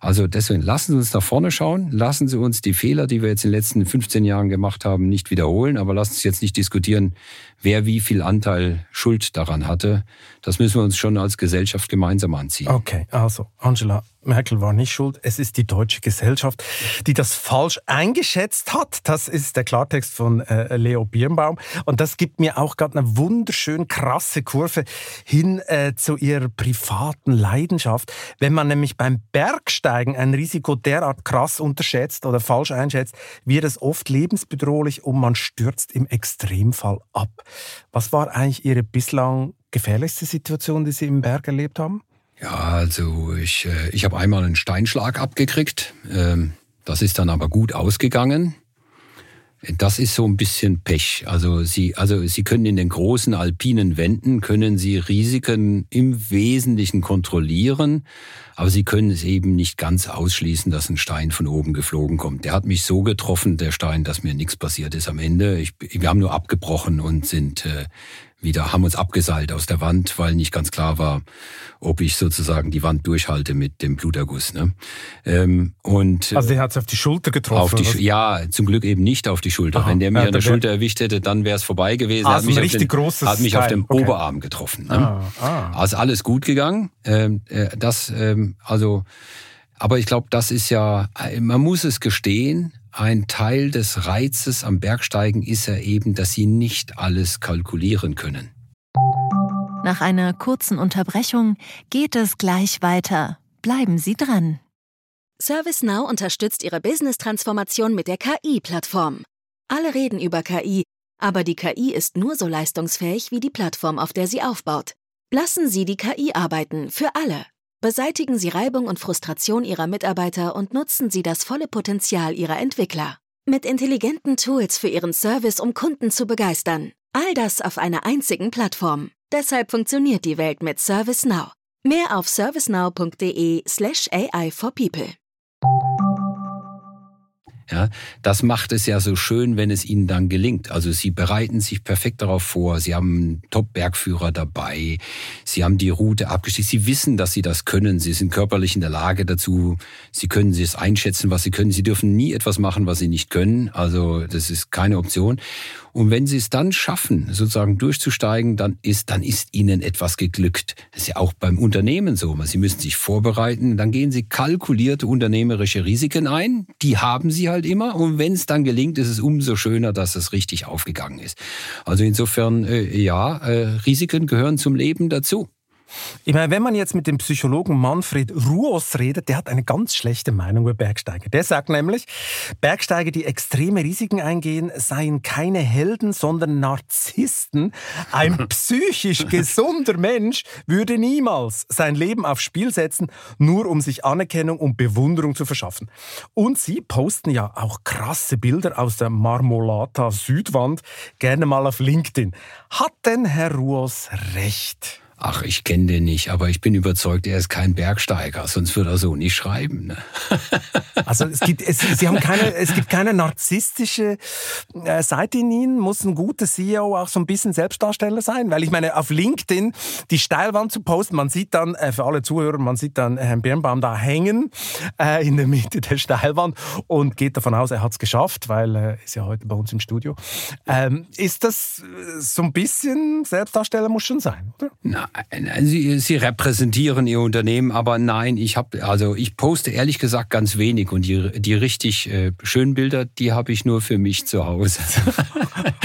Also deswegen lassen Sie uns nach vorne schauen, lassen Sie uns die Fehler, die wir jetzt in den letzten 15 Jahren gemacht haben, nicht wiederholen, aber lassen Sie jetzt nicht diskutieren, wer wie viel Anteil Schuld daran hatte. Das müssen wir uns schon als Gesellschaft gemeinsam anziehen. Okay, also Angela, Merkel war nicht schuld. Es ist die deutsche Gesellschaft, die das falsch eingeschätzt hat. Das ist der Klartext von äh, Leo Birnbaum. Und das gibt mir auch gerade eine wunderschön krasse Kurve hin äh, zu ihrer privaten Leidenschaft. Wenn man nämlich beim Bergsteigen ein Risiko derart krass unterschätzt oder falsch einschätzt, wird es oft lebensbedrohlich und man stürzt im Extremfall ab. Was war eigentlich Ihre bislang gefährlichste Situation, die Sie im Berg erlebt haben? Ja, also ich, äh, ich habe einmal einen Steinschlag abgekriegt. Ähm, das ist dann aber gut ausgegangen. Das ist so ein bisschen Pech. Also Sie, also Sie können in den großen alpinen Wänden können Sie Risiken im Wesentlichen kontrollieren, aber Sie können es eben nicht ganz ausschließen, dass ein Stein von oben geflogen kommt. Der hat mich so getroffen, der Stein, dass mir nichts passiert ist am Ende. Ich, wir haben nur abgebrochen und sind äh, wieder, haben uns abgeseilt aus der Wand, weil nicht ganz klar war, ob ich sozusagen die Wand durchhalte mit dem Bluterguss. Ne? Ähm, und, also der hat es auf die Schulter getroffen? Auf die, ja, zum Glück eben nicht auf die Schulter. Aha, Wenn der mich ja, an der Schulter erwischt hätte, dann wäre es vorbei gewesen. Ah, er hat mich, richtig den, großes hat mich auf dem okay. Oberarm getroffen. Ne? Ah, ah. Also alles gut gegangen. Ähm, äh, das, ähm, also, aber ich glaube, das ist ja, man muss es gestehen, ein Teil des Reizes am Bergsteigen ist ja eben, dass Sie nicht alles kalkulieren können. Nach einer kurzen Unterbrechung geht es gleich weiter. Bleiben Sie dran. ServiceNow unterstützt Ihre Business-Transformation mit der KI-Plattform. Alle reden über KI, aber die KI ist nur so leistungsfähig wie die Plattform, auf der sie aufbaut. Lassen Sie die KI arbeiten, für alle. Beseitigen Sie Reibung und Frustration Ihrer Mitarbeiter und nutzen Sie das volle Potenzial Ihrer Entwickler. Mit intelligenten Tools für Ihren Service, um Kunden zu begeistern. All das auf einer einzigen Plattform. Deshalb funktioniert die Welt mit ServiceNow. Mehr auf servicenow.de/slash AI for People. Ja, das macht es ja so schön, wenn es ihnen dann gelingt. Also sie bereiten sich perfekt darauf vor. Sie haben einen Top-Bergführer dabei. Sie haben die Route abgestiegen. Sie wissen, dass sie das können. Sie sind körperlich in der Lage dazu. Sie können es einschätzen, was sie können. Sie dürfen nie etwas machen, was sie nicht können. Also das ist keine Option. Und wenn sie es dann schaffen, sozusagen durchzusteigen, dann ist, dann ist ihnen etwas geglückt. Das ist ja auch beim Unternehmen so. Sie müssen sich vorbereiten. Dann gehen sie kalkulierte unternehmerische Risiken ein. Die haben sie halt immer. Und wenn es dann gelingt, ist es umso schöner, dass es richtig aufgegangen ist. Also insofern, äh, ja, äh, Risiken gehören zum Leben dazu. Ich meine, wenn man jetzt mit dem Psychologen Manfred Ruos redet, der hat eine ganz schlechte Meinung über Bergsteiger. Der sagt nämlich, Bergsteiger, die extreme Risiken eingehen, seien keine Helden, sondern Narzissten. Ein psychisch gesunder Mensch würde niemals sein Leben aufs Spiel setzen, nur um sich Anerkennung und Bewunderung zu verschaffen. Und sie posten ja auch krasse Bilder aus der Marmolata Südwand gerne mal auf LinkedIn. Hat denn Herr Ruos recht? Ach, ich kenne den nicht, aber ich bin überzeugt, er ist kein Bergsteiger, sonst würde er so nicht schreiben. Ne? Also es gibt, es, Sie haben keine, es gibt keine narzisstische äh, Seite in Ihnen. Muss ein guter CEO auch so ein bisschen Selbstdarsteller sein? Weil ich meine, auf LinkedIn die Steilwand zu posten, man sieht dann, äh, für alle Zuhörer, man sieht dann Herrn Birnbaum da hängen äh, in der Mitte der Steilwand und geht davon aus, er hat es geschafft, weil er ist ja heute bei uns im Studio. Ähm, ist das so ein bisschen Selbstdarsteller muss schon sein, oder? Nein, Sie, Sie repräsentieren Ihr Unternehmen, aber nein, ich habe also ich poste ehrlich gesagt ganz wenig und die, die richtig äh, schönen Bilder, die habe ich nur für mich zu Hause.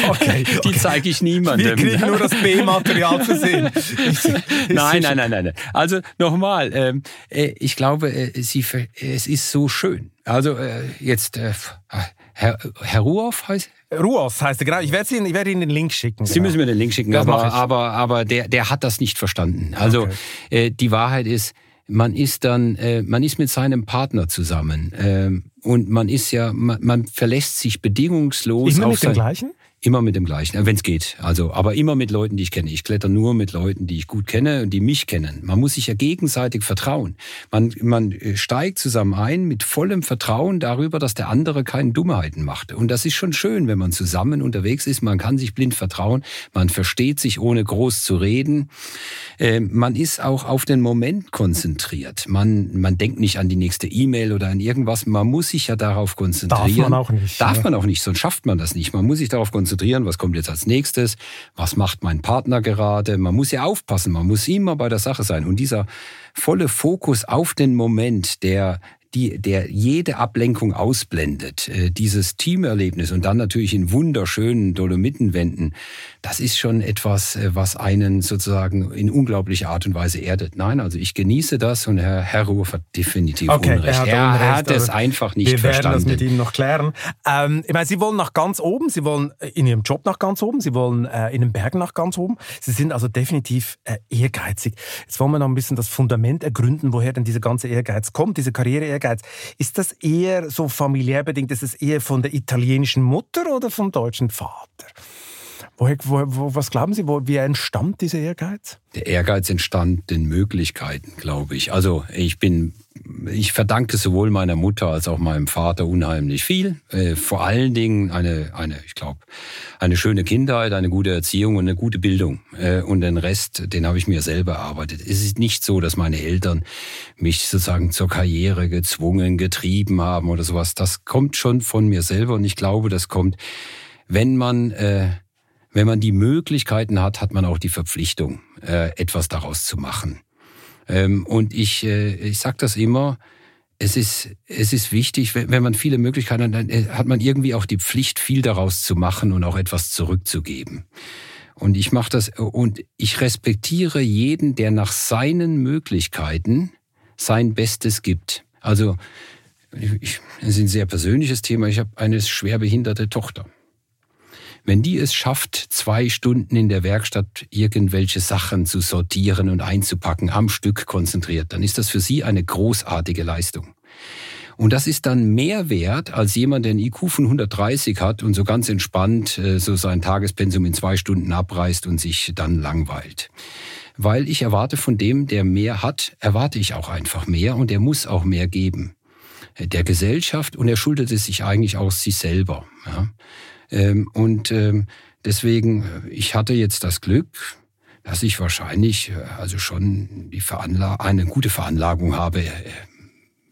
Okay, die okay. zeige ich niemandem. Wir kriegen nur das B-Material zu sehen. nein, nein, nein, nein, nein. Also nochmal, ähm, äh, ich glaube, äh, Sie, es ist so schön. Also äh, jetzt äh, Herr, Herr Ruoff heißt Ruos heißt er, genau. Ich werde Ihnen, ich werde Ihnen den Link schicken. Sie genau. müssen mir den Link schicken, Das aber, aber, aber der, der hat das nicht verstanden. Also Okay. äh, die Wahrheit ist, man ist dann, äh, man ist mit seinem Partner zusammen ähm, und man ist ja, man, man verlässt sich bedingungslos Immer auf mit dem sein, gleichen? Immer mit dem gleichen, wenn es geht. Also, aber immer mit Leuten, die ich kenne. Ich kletter nur mit Leuten, die ich gut kenne und die mich kennen. Man muss sich ja gegenseitig vertrauen. Man, man äh, steigt zusammen ein mit vollem Vertrauen darüber, dass der andere keine Dummheiten macht. Und das ist schon schön, wenn man zusammen unterwegs ist. Man kann sich blind vertrauen. Man versteht sich, ohne groß zu reden. Äh, man ist auch auf den Moment konzentriert. Man, man denkt nicht an die nächste E-Mail oder an irgendwas. Man muss sich ja darauf konzentrieren. Darf man auch nicht, Darf man auch nicht, sonst schafft man das nicht. Man muss sich darauf konzentrieren, was kommt jetzt als nächstes, was macht mein Partner gerade. Man muss ja aufpassen, man muss immer bei der Sache sein. Und dieser volle Fokus auf den Moment, der die, der jede Ablenkung ausblendet, äh, dieses Teamerlebnis und dann natürlich in wunderschönen Dolomitenwänden, das ist schon etwas, äh, was einen sozusagen in unglaublicher Art und Weise erdet. Nein, also ich genieße das und Herr, Herr Ruhr hat definitiv Okay, Unrecht. er hat er Unrecht, hat es einfach nicht Wir werden verstanden. das mit ihm noch klären. Ähm, ich meine, Sie wollen nach ganz oben, Sie wollen äh, in Ihrem Job nach ganz oben, Sie wollen äh, in den Bergen nach ganz oben. Sie sind also definitiv äh, ehrgeizig. Jetzt wollen wir noch ein bisschen das Fundament ergründen, woher denn dieser ganze Ehrgeiz kommt, diese Karriere-Ehrgeiz. Ist das eher so familiär bedingt? Ist es eher von der italienischen Mutter oder vom deutschen Vater? Woher, wo, wo, was glauben Sie, wo, wie entstammt dieser Ehrgeiz? Der Ehrgeiz entstand den Möglichkeiten, glaube ich. Also ich bin, ich verdanke sowohl meiner Mutter als auch meinem Vater unheimlich viel. Äh, vor allen Dingen eine, eine, ich glaube, eine schöne Kindheit, eine gute Erziehung und eine gute Bildung. Äh, und den Rest, den habe ich mir selber erarbeitet. Es ist nicht so, dass meine Eltern mich sozusagen zur Karriere gezwungen, getrieben haben oder sowas. Das kommt schon von mir selber und ich glaube, das kommt, wenn man äh, wenn man die Möglichkeiten hat, hat man auch die Verpflichtung, äh, etwas daraus zu machen. Ähm, und ich, äh, ich sage das immer, es ist, es ist wichtig, wenn man viele Möglichkeiten hat, dann äh, hat man irgendwie auch die Pflicht, viel daraus zu machen und auch etwas zurückzugeben. Und ich mache das und ich respektiere jeden, der nach seinen Möglichkeiten sein Bestes gibt. Also ich, das ist ein sehr persönliches Thema. Ich habe eine schwerbehinderte Tochter. Wenn die es schafft, zwei Stunden in der Werkstatt irgendwelche Sachen zu sortieren und einzupacken, am Stück konzentriert, dann ist das für sie eine großartige Leistung. Und das ist dann mehr wert als jemand, der einen IQ von 130 hat und so ganz entspannt äh, so sein Tagespensum in zwei Stunden abreißt und sich dann langweilt. Weil ich erwarte von dem, der mehr hat, erwarte ich auch einfach mehr und er muss auch mehr geben. Der Gesellschaft und er schuldet es sich eigentlich auch sich selber. Ja. Ähm, Und ähm, deswegen, äh, ich hatte jetzt das Glück, dass ich wahrscheinlich äh, also schon die Veranla eine gute Veranlagung habe, äh,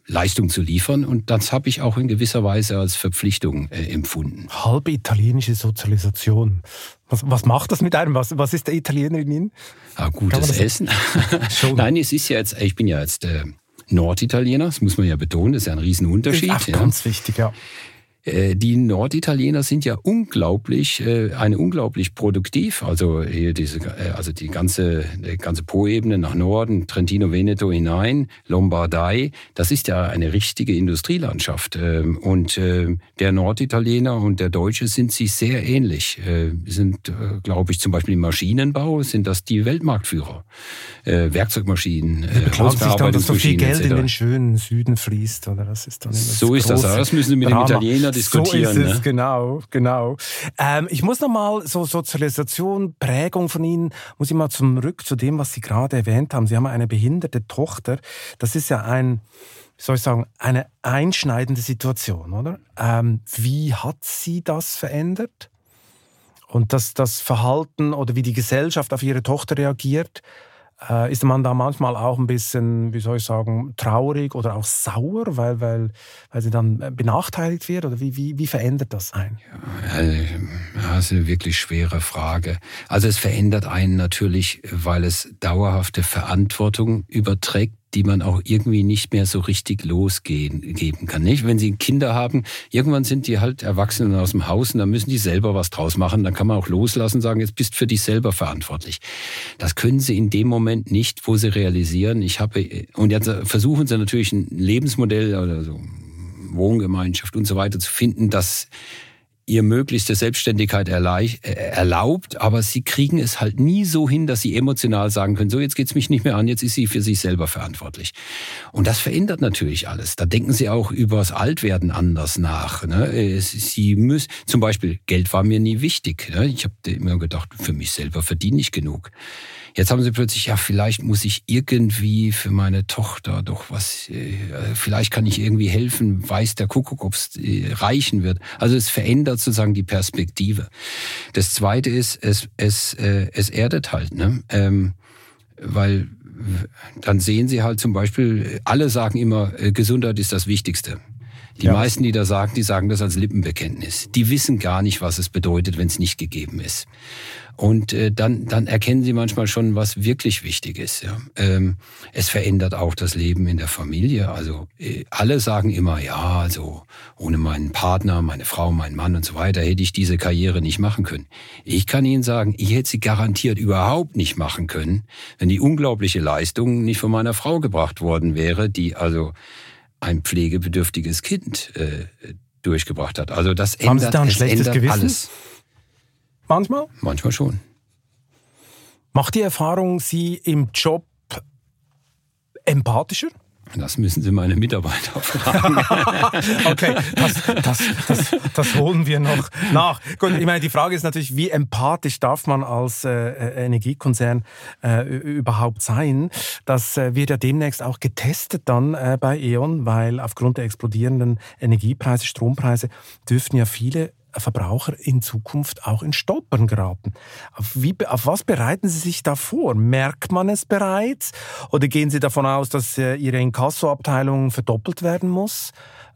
Leistung zu liefern. Und das habe ich auch in gewisser Weise als Verpflichtung äh, empfunden. Halbe italienische Sozialisation. Was, was macht das mit einem? Was, was ist der Italiener in Ihnen? Ah, gutes Essen. Nein, es ist ja jetzt, ich bin ja jetzt äh, Norditaliener, das muss man ja betonen, das ist ja ein Riesenunterschied. Ach, ja. ganz wichtig, ja. Äh, Die Norditaliener sind ja unglaublich, äh, eine unglaublich produktiv. Also hier diese, äh, also die ganze, die ganze Po-Ebene nach Norden, Trentino, Veneto hinein, Lombardei. Das ist ja eine richtige Industrielandschaft. Ähm, Und äh, der Norditaliener und der Deutsche sind sich sehr ähnlich. Äh, Sind, glaube ich, zum Beispiel im Maschinenbau sind das die Weltmarktführer. Werkzeugmaschinen, äh, Beklagen sich dann, dass so viel Geld in den schönen Süden fließt, oder? Das ist dann So ist das. Das müssen Sie mit dem Drama. Italiener länger diskutieren. So ist es, ne? genau, genau. Ähm, ich muss nochmal so Sozialisation, Prägung von Ihnen, muss ich mal zurück zu dem, was Sie gerade erwähnt haben. Sie haben eine behinderte Tochter. Das ist ja ein, soll ich sagen, eine einschneidende Situation, oder? Ähm, wie hat sie das verändert? Und das, das Verhalten oder wie die Gesellschaft auf ihre Tochter reagiert, äh, ist man da manchmal auch ein bisschen, wie soll ich sagen, traurig oder auch sauer, weil, weil, weil sie dann benachteiligt wird? Oder wie, wie, wie verändert das einen? Ja, das ist eine wirklich schwere Frage. Also es verändert einen natürlich, weil es dauerhafte Verantwortung überträgt die man auch irgendwie nicht mehr so richtig losgeben kann. Nicht? Wenn Sie Kinder haben, irgendwann sind die halt Erwachsene aus dem Haus und dann müssen die selber was draus machen. Dann kann man auch loslassen und sagen, jetzt bist für dich selber verantwortlich. Das können Sie in dem Moment nicht, wo Sie realisieren, ich habe, und jetzt versuchen Sie natürlich ein Lebensmodell oder so, Wohngemeinschaft und so weiter zu finden, das ihr möglichste Selbstständigkeit äh, erlaubt, aber sie kriegen es halt nie so hin, dass sie emotional sagen können, so jetzt geht's mich nicht mehr an, jetzt ist sie für sich selber verantwortlich. Und das verändert natürlich alles. Da denken sie auch übers Altwerden anders nach. Ne? Sie müssen, zum Beispiel, Geld war mir nie wichtig. Ne? Ich habe immer gedacht, für mich selber verdiene ich genug. Jetzt haben sie plötzlich, ja, vielleicht muss ich irgendwie für meine Tochter doch was, äh, vielleicht kann ich irgendwie helfen, weiß der Kuckuck, ob es äh, reichen wird. Also es verändert sozusagen die Perspektive. Das Zweite ist, es, es, äh, es erdet halt, ne? Ähm, weil dann sehen sie halt zum Beispiel, alle sagen immer, Gesundheit ist das Wichtigste. Die ja. meisten, die da sagen, die sagen das als Lippenbekenntnis. Die wissen gar nicht, was es bedeutet, wenn es nicht gegeben ist. Und äh, dann, dann erkennen sie manchmal schon, was wirklich wichtig ist. Ja. Ähm, es verändert auch das Leben in der Familie. Also äh, alle sagen immer, ja, also ohne meinen Partner, meine Frau, meinen Mann und so weiter hätte ich diese Karriere nicht machen können. Ich kann Ihnen sagen, ich hätte sie garantiert überhaupt nicht machen können, wenn die unglaubliche Leistung nicht von meiner Frau gebracht worden wäre, die also ein pflegebedürftiges Kind äh, durchgebracht hat. Also das Haben ändert, Sie da ein schlechtes Gewissen? alles. Manchmal? Manchmal schon. Macht die Erfahrung Sie im Job empathischer? Das müssen Sie meine Mitarbeiter fragen. okay, das, das, das, das, holen wir noch nach. Gut, ich meine, die Frage ist natürlich, wie empathisch darf man als äh, äh Energiekonzern äh, überhaupt sein? Das äh, wird ja demnächst auch getestet dann äh, bei E.ON, weil aufgrund der explodierenden Energiepreise, Strompreise, dürften ja viele Verbraucher in Zukunft auch in Stolpern geraten. Auf, wie, auf was bereiten Sie sich da vor? Merkt man es bereits? Oder gehen Sie davon aus, dass äh, Ihre Inkassoabteilung verdoppelt werden muss?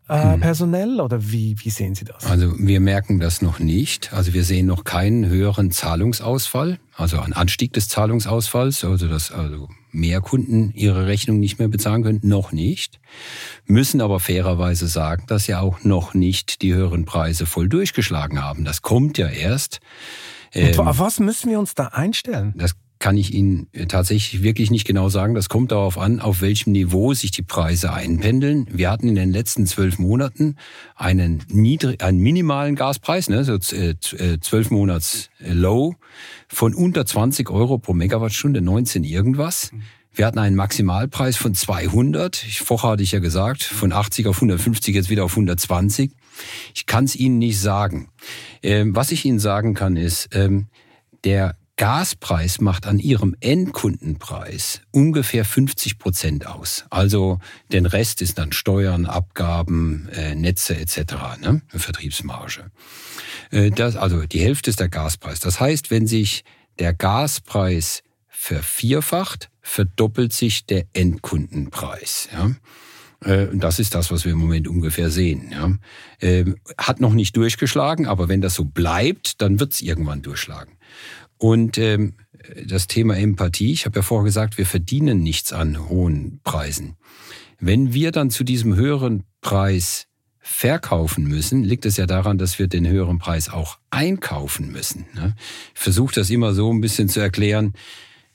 Äh, hm. personell oder wie, wie sehen Sie das? Also wir merken das noch nicht. Also wir sehen noch keinen höheren Zahlungsausfall, also einen Anstieg des Zahlungsausfalls, also dass also mehr Kunden ihre Rechnung nicht mehr bezahlen können, noch nicht. Müssen aber fairerweise sagen, dass ja auch noch nicht die höheren Preise voll durchgeschlagen haben. Das kommt ja erst. Und auf ähm, was müssen wir uns da einstellen? Das kann ich Ihnen äh, tatsächlich wirklich nicht genau sagen. Das kommt darauf an, auf welchem Niveau sich die Preise einpendeln. Wir hatten in den letzten zwölf Monaten einen, niedrig, einen minimalen Gaspreis, ne, so äh, äh, zwölf Monats Low von unter 20 Euro pro Megawattstunde, 19 irgendwas. Wir hatten einen Maximalpreis von 200. Vorher hatte ich ja gesagt, von 80 auf 150, jetzt wieder auf 120. Ich kann es Ihnen nicht sagen. Ähm, was ich Ihnen sagen kann, ist, ähm, der Gaspreis macht an ihrem Endkundenpreis ungefähr 50 Prozent aus. Also den Rest ist dann Steuern, Abgaben, äh, Netze etc., ne? Vertriebsmarge. Äh, das, also die Hälfte ist der Gaspreis. Das heißt, wenn sich der Gaspreis vervierfacht, verdoppelt sich der Endkundenpreis. Ja? Äh, das ist das, was wir im Moment ungefähr sehen. Ja. Ähm, hat noch nicht durchgeschlagen, aber wenn das so bleibt, dann wird es irgendwann durchschlagen. Und ähm, das Thema Empathie, ich habe ja vorher gesagt, wir verdienen nichts an hohen Preisen. Wenn wir dann zu diesem höheren Preis verkaufen müssen, liegt es ja daran, dass wir den höheren Preis auch einkaufen müssen. Ne? Ich versuche das immer so ein bisschen zu erklären.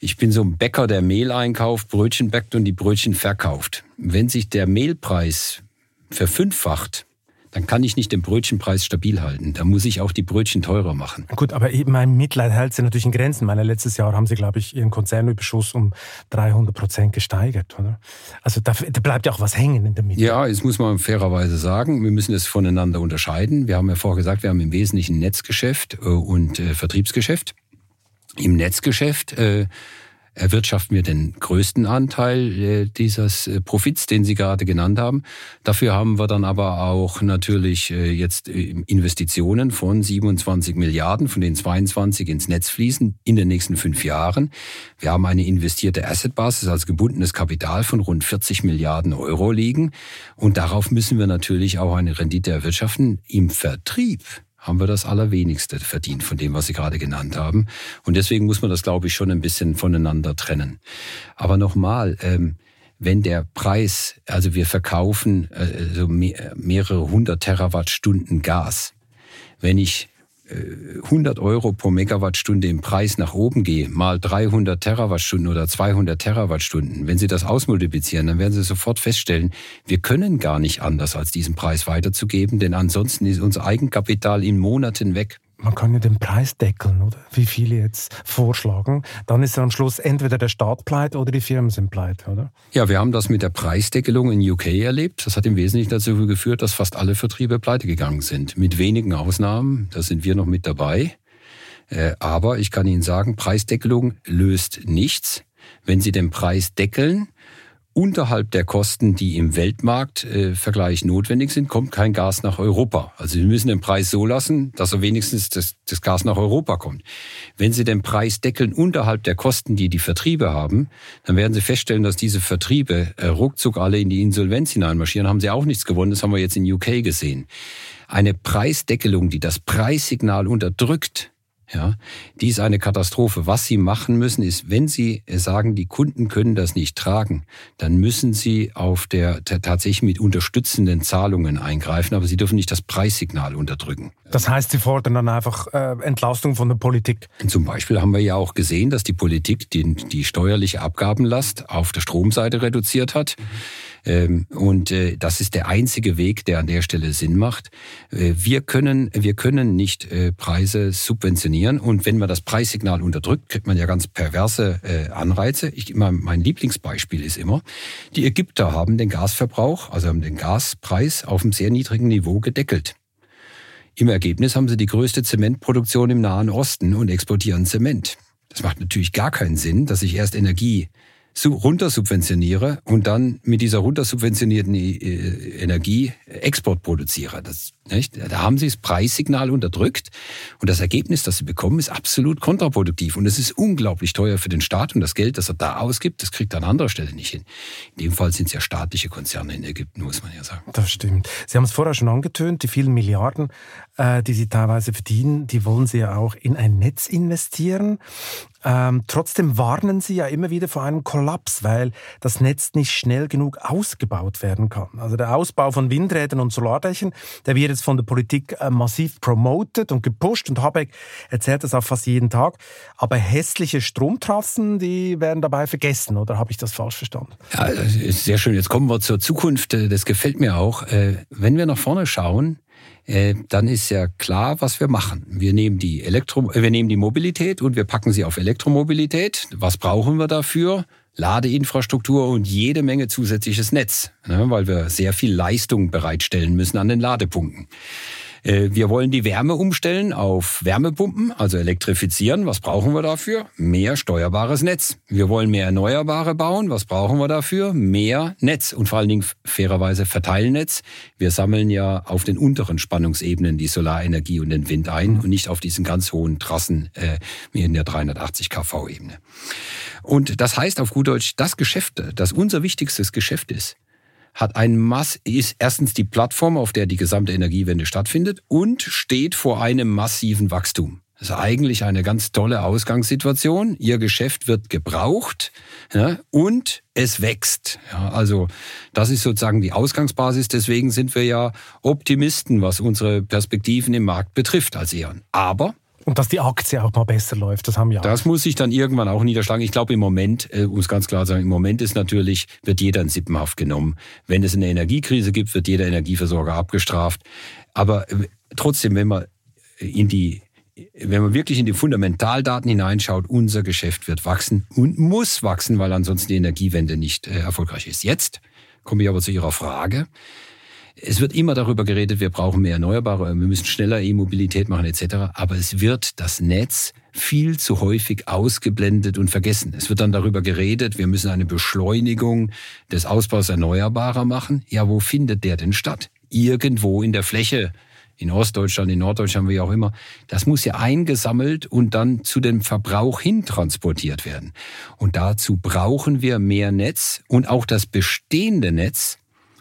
Ich bin so ein Bäcker, der Mehl einkauft, Brötchen backt und die Brötchen verkauft. Wenn sich der Mehlpreis verfünffacht, dann kann ich nicht den Brötchenpreis stabil halten. Da muss ich auch die Brötchen teurer machen. Gut, aber mein Mitleid hält sie natürlich in Grenzen. Meine, letztes Jahr haben sie, glaube ich, ihren Konzernüberschuss um 300 Prozent gesteigert. Oder? Also da, da, bleibt ja auch was hängen in der Mitte. Ja, jetzt muss man fairerweise sagen, wir müssen es voneinander unterscheiden. Wir haben ja vorher gesagt, wir haben im Wesentlichen Netzgeschäft äh, und äh, Vertriebsgeschäft. Im Netzgeschäft äh, erwirtschaften wir den größten Anteil äh, dieses äh, Profits, den Sie gerade genannt haben. Dafür haben wir dann aber auch natürlich äh, jetzt Investitionen von 27 Milliarden, von den 22 ins Netz fließen in den nächsten fünf Jahren. Wir haben eine investierte Assetbasis als gebundenes Kapital von rund 40 Milliarden Euro liegen. Und darauf müssen wir natürlich auch eine Rendite erwirtschaften im Vertrieb haben wir das Allerwenigste verdient von dem, was Sie gerade genannt haben. Und deswegen muss man das, glaube ich, schon ein bisschen voneinander trennen. Aber nochmal, ähm, wenn der Preis, also wir verkaufen äh, so mehrere hundert Terawattstunden Gas, wenn ich 100 Euro pro Megawattstunde im Preis nach oben gehe, mal 300 Terawattstunden oder 200 Terawattstunden, wenn Sie das ausmultiplizieren, dann werden Sie sofort feststellen, wir können gar nicht anders, als diesen Preis weiterzugeben, denn ansonsten ist unser Eigenkapital in Monaten weg man kann ja den Preis deckeln, oder? Wie viele jetzt vorschlagen. Dann ist am Schluss entweder der Staat pleite oder die Firmen sind pleite, oder? Ja, wir haben das mit der Preisdeckelung in UK erlebt. Das hat im Wesentlichen dazu geführt, dass fast alle Vertriebe pleite gegangen sind. Mit wenigen Ausnahmen. Da sind wir noch mit dabei. Äh, aber ich kann Ihnen sagen, Preisdeckelung löst nichts. Wenn Sie den Preis deckeln, unterhalb der Kosten, die im Weltmarktvergleich äh, notwendig sind, kommt kein Gas nach Europa. Also Sie müssen den Preis so lassen, dass er wenigstens das, das Gas nach Europa kommt. Wenn Sie den Preis deckeln unterhalb der Kosten, die die Vertriebe haben, dann werden Sie feststellen, dass diese Vertriebe äh, ruckzuck alle in die Insolvenz hineinmarschieren. Haben sie auch nichts gewonnen. Das haben wir jetzt in UK gesehen. Eine Preisdeckelung, die das Preissignal unterdrückt, ja, die ist eine Katastrophe. Was Sie machen müssen, ist, wenn Sie sagen, die Kunden können das nicht tragen, dann müssen Sie auf der, tatsächlich mit unterstützenden Zahlungen eingreifen, aber Sie dürfen nicht das Preissignal unterdrücken. Das heißt, Sie fordern dann einfach äh, Entlastung von der Politik. Zum Beispiel haben wir ja auch gesehen, dass die Politik die, die steuerliche Abgabenlast auf der Stromseite reduziert hat. Mhm. Ähm, und äh, das ist der einzige Weg, der an der Stelle Sinn macht. Äh, wir können, wir können nicht äh, Preise subventionieren. Und wenn man das Preissignal unterdrückt, kriegt man ja ganz perverse Anreize. Ich, mein Lieblingsbeispiel ist immer, die Ägypter haben den Gasverbrauch, also haben den Gaspreis auf einem sehr niedrigen Niveau gedeckelt. Im Ergebnis haben sie die größte Zementproduktion im Nahen Osten und exportieren Zement. Das macht natürlich gar keinen Sinn, dass ich erst Energie runtersubventioniere und dann mit dieser runtersubventionierten äh, Energie Export produziere. Das, nicht? Da haben sie das Preissignal unterdrückt und das Ergebnis, das sie bekommen, ist absolut kontraproduktiv und es ist unglaublich teuer für den Staat und das Geld, das er da ausgibt, das kriegt er an anderer Stelle nicht hin. In dem Fall sind es ja staatliche Konzerne in Ägypten, muss man ja sagen. Das stimmt. Sie haben es vorher schon angetönt, die vielen Milliarden, äh, die Sie teilweise verdienen, die wollen Sie ja auch in ein Netz investieren. Ähm, trotzdem warnen Sie ja immer wieder vor einem Kollaps, weil das Netz nicht schnell genug ausgebaut werden kann. Also der Ausbau von Windrädern und Solardächern, der wird jetzt von der Politik äh, massiv promotet und gepusht und Habeck erzählt das auch fast jeden Tag. Aber hässliche Stromtrassen, die werden dabei vergessen, oder habe ich das falsch verstanden? Ja, sehr schön. Jetzt kommen wir zur Zukunft. Das gefällt mir auch. Äh, wenn wir nach vorne schauen, äh, dann ist ja klar, was wir machen. Wir nehmen die Elektro, äh, wir nehmen die Mobilität und wir packen sie auf Elektromobilität. Was brauchen wir dafür? Ladeinfrastruktur und jede Menge zusätzliches Netz, ne, weil wir sehr viel Leistung bereitstellen müssen an den Ladepunkten. Äh, wir wollen die Wärme umstellen auf Wärmepumpen, also elektrifizieren. Was brauchen wir dafür? Mehr steuerbares Netz. Wir wollen mehr Erneuerbare bauen. Was brauchen wir dafür? Mehr Netz und vor allen Dingen fairerweise Verteilnetz. Wir sammeln ja auf den unteren Spannungsebenen die Solarenergie und den Wind ein und nicht auf diesen ganz hohen Trassen äh, in der 380 kV-Ebene. Und das heißt auf gut Deutsch, das Geschäft, das unser wichtigstes Geschäft ist, hat ein Mass, ist erstens die Plattform, auf der die gesamte Energiewende stattfindet und steht vor einem massiven Wachstum. Das ist eigentlich eine ganz tolle Ausgangssituation. Ihr Geschäft wird gebraucht ja, und es wächst. Ja, also das ist sozusagen die Ausgangsbasis. Deswegen sind wir ja Optimisten, was unsere Perspektiven im Markt betrifft als Ehren. Aber Und dass die Aktie auch mal besser läuft, das haben wir auch. Das muss sich dann irgendwann auch niederschlagen. Ich glaube im Moment, äh, um es ganz klar zu sagen, im Moment ist natürlich, wird jeder in Sippenhaft genommen. Wenn es eine Energiekrise gibt, wird jeder Energieversorger abgestraft. Aber äh, trotzdem, wenn man in die wenn man wirklich in die Fundamentaldaten hineinschaut, unser Geschäft wird wachsen und muss wachsen, weil ansonsten die Energiewende nicht äh, erfolgreich ist. Jetzt komme ich aber zu Ihrer Frage. Es wird immer darüber geredet, wir brauchen mehr Erneuerbare, wir müssen schneller E-Mobilität machen etc. Aber es wird das Netz viel zu häufig ausgeblendet und vergessen. Es wird dann darüber geredet, wir müssen eine Beschleunigung des Ausbaus Erneuerbarer machen. Ja, wo findet der denn statt? Irgendwo in der Fläche in Ostdeutschland, in Norddeutschland, wie auch immer, das muss ja eingesammelt und dann zu dem Verbrauch hin transportiert werden. Und dazu brauchen wir mehr Netz und auch das bestehende Netz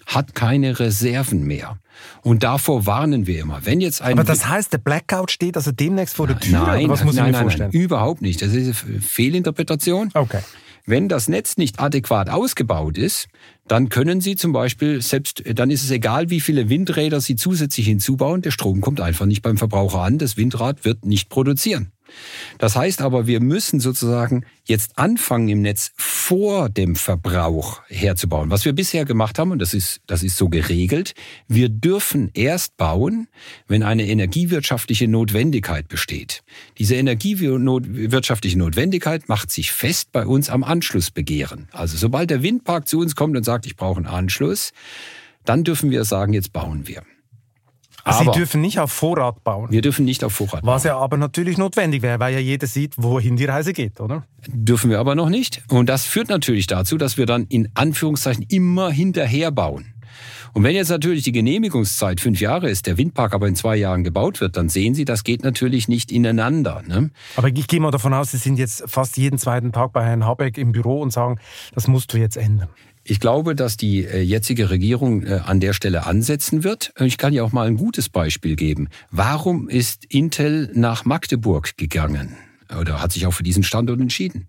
hat keine Reserven mehr. Und davor warnen wir immer. Wenn jetzt ein Aber das heißt, der Blackout steht also demnächst vor der Tür? Nein, was muss nein, ich mir nein, vorstellen? Nein, überhaupt nicht. Das ist eine Fehlinterpretation. Okay. Wenn das Netz nicht adäquat ausgebaut ist, dann können Sie zum Beispiel selbst, dann ist es egal, wie viele Windräder Sie zusätzlich hinzubauen, der Strom kommt einfach nicht beim Verbraucher an, das Windrad wird nicht produzieren. Das heißt aber, wir müssen sozusagen jetzt anfangen im Netz vor dem Verbrauch herzubauen. Was wir bisher gemacht haben, und das ist, das ist so geregelt, wir dürfen erst bauen, wenn eine energiewirtschaftliche Notwendigkeit besteht. Diese energiewirtschaftliche Notwendigkeit macht sich fest bei uns am Anschlussbegehren. Also sobald der Windpark zu uns kommt und sagt, ich brauche einen Anschluss, dann dürfen wir sagen, jetzt bauen wir. Aber Sie dürfen nicht auf Vorrat bauen. Wir dürfen nicht auf Vorrat bauen. Was ja aber natürlich notwendig wäre, weil ja jeder sieht, wohin die Reise geht, oder? Dürfen wir aber noch nicht. Und das führt natürlich dazu, dass wir dann in Anführungszeichen immer hinterher bauen. Und wenn jetzt natürlich die Genehmigungszeit fünf Jahre ist, der Windpark aber in zwei Jahren gebaut wird, dann sehen Sie, das geht natürlich nicht ineinander. Ne? Aber ich gehe mal davon aus, Sie sind jetzt fast jeden zweiten Tag bei Herrn Habeck im Büro und sagen, das musst du jetzt ändern. Ich glaube, dass die äh, jetzige Regierung äh, an der Stelle ansetzen wird. Ich kann ja auch mal ein gutes Beispiel geben. Warum ist Intel nach Magdeburg gegangen? Oder hat sich auch für diesen Standort entschieden?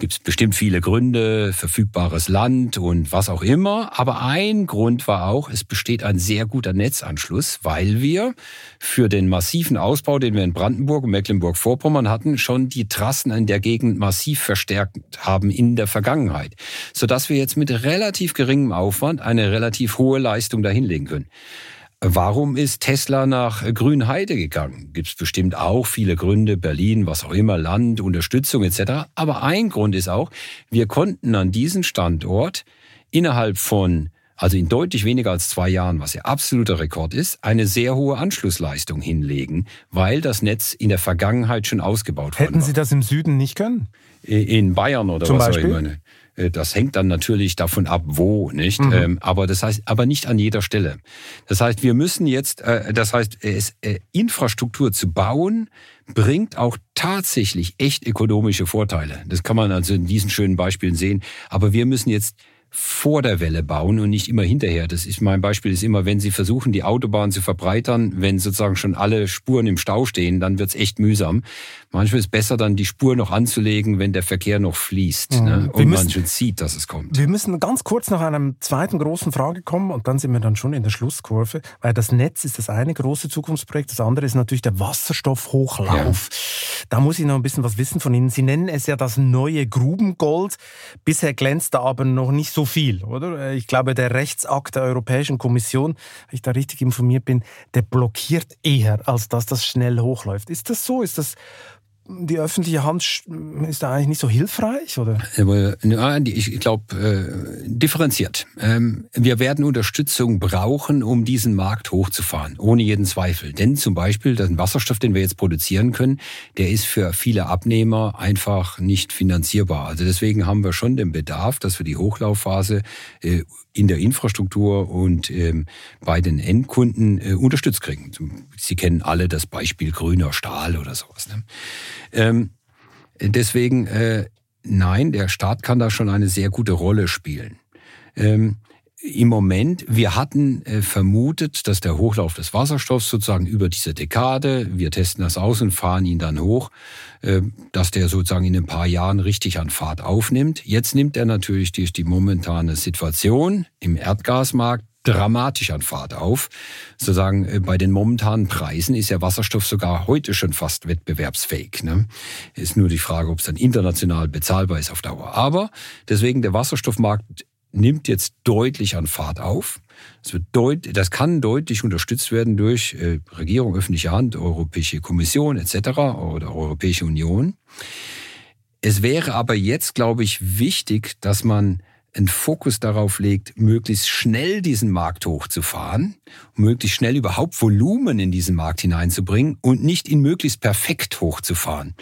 Gibt es bestimmt viele Gründe, verfügbares Land und was auch immer. Aber ein Grund war auch, es besteht ein sehr guter Netzanschluss, weil wir für den massiven Ausbau, den wir in Brandenburg und Mecklenburg-Vorpommern hatten, schon die Trassen in der Gegend massiv verstärkt haben in der Vergangenheit, sodass wir jetzt mit relativ geringem Aufwand eine relativ hohe Leistung dahinlegen können. Warum ist Tesla nach Grünheide gegangen? Gibt es bestimmt auch viele Gründe, Berlin, was auch immer, Land, Unterstützung etc. Aber ein Grund ist auch, wir konnten an diesem Standort innerhalb von, also in deutlich weniger als zwei Jahren, was ja absoluter Rekord ist, eine sehr hohe Anschlussleistung hinlegen, weil das Netz in der Vergangenheit schon ausgebaut wurde. Hätten Sie das im Süden nicht können? In Bayern oder Zum was Beispiel? auch immer. Äh, das hängt dann natürlich davon ab, wo, nicht? Mhm. Ähm, aber das heißt, aber nicht an jeder Stelle. Das heißt, wir müssen jetzt, äh, das heißt, es, äh, Infrastruktur zu bauen, bringt auch tatsächlich echt ökonomische Vorteile. Das kann man also in diesen schönen Beispielen sehen. Aber wir müssen jetzt vor der Welle bauen und nicht immer hinterher. Das ist mein Beispiel ist immer, wenn Sie versuchen, die Autobahn zu verbreitern, wenn sozusagen schon alle Spuren im Stau stehen, dann wird's echt mühsam. Manchmal ist es besser, dann die Spur noch anzulegen, wenn der Verkehr noch fließt mhm. ne? und müssen, man schon sieht, dass es kommt. Wir müssen ganz kurz nach einer zweiten großen Frage kommen und dann sind wir dann schon in der Schlusskurve, weil das Netz ist das eine große Zukunftsprojekt, das andere ist natürlich der Wasserstoffhochlauf. Ja. Da muss ich noch ein bisschen was wissen von Ihnen. Sie nennen es ja das neue Grubengold. Bisher glänzt da aber noch nicht so so viel, oder? Ich glaube, der Rechtsakt der Europäischen Kommission, wenn ich da richtig informiert bin, der blockiert eher, als dass das schnell hochläuft. Ist das so? Ist das die öffentliche Hand ist da eigentlich nicht so hilfreich, oder? Ich glaube, äh, differenziert. Ähm, wir werden Unterstützung brauchen, um diesen Markt hochzufahren, ohne jeden Zweifel. Denn zum Beispiel, den Wasserstoff, den wir jetzt produzieren können, der ist für viele Abnehmer einfach nicht finanzierbar. Also deswegen haben wir schon den Bedarf, dass wir die Hochlaufphase äh, in der Infrastruktur und ähm, bei den Endkunden äh, unterstützt kriegen. Sie kennen alle das Beispiel grüner Stahl oder sowas. Ne? Ähm, deswegen, äh, nein, der Staat kann da schon eine sehr gute Rolle spielen. Ähm, im Moment, wir hatten äh, vermutet, dass der Hochlauf des Wasserstoffs sozusagen über diese Dekade, wir testen das aus und fahren ihn dann hoch, äh, dass der sozusagen in ein paar Jahren richtig an Fahrt aufnimmt. Jetzt nimmt er natürlich durch die momentane Situation im Erdgasmarkt dramatisch an Fahrt auf. Sozusagen äh, bei den momentanen Preisen ist ja Wasserstoff sogar heute schon fast wettbewerbsfähig. Ne? Ist nur die Frage, ob es dann international bezahlbar ist auf Dauer. Aber deswegen der Wasserstoffmarkt nimmt jetzt deutlich an Fahrt auf. Das, wird deut das kann deutlich unterstützt werden durch äh, Regierung, öffentliche Hand, Europäische Kommission etc. oder Europäische Union. Es wäre aber jetzt, glaube ich, wichtig, dass man einen Fokus darauf legt, möglichst schnell diesen Markt hochzufahren, möglichst schnell überhaupt Volumen in diesen Markt hineinzubringen und nicht ihn möglichst perfekt hochzufahren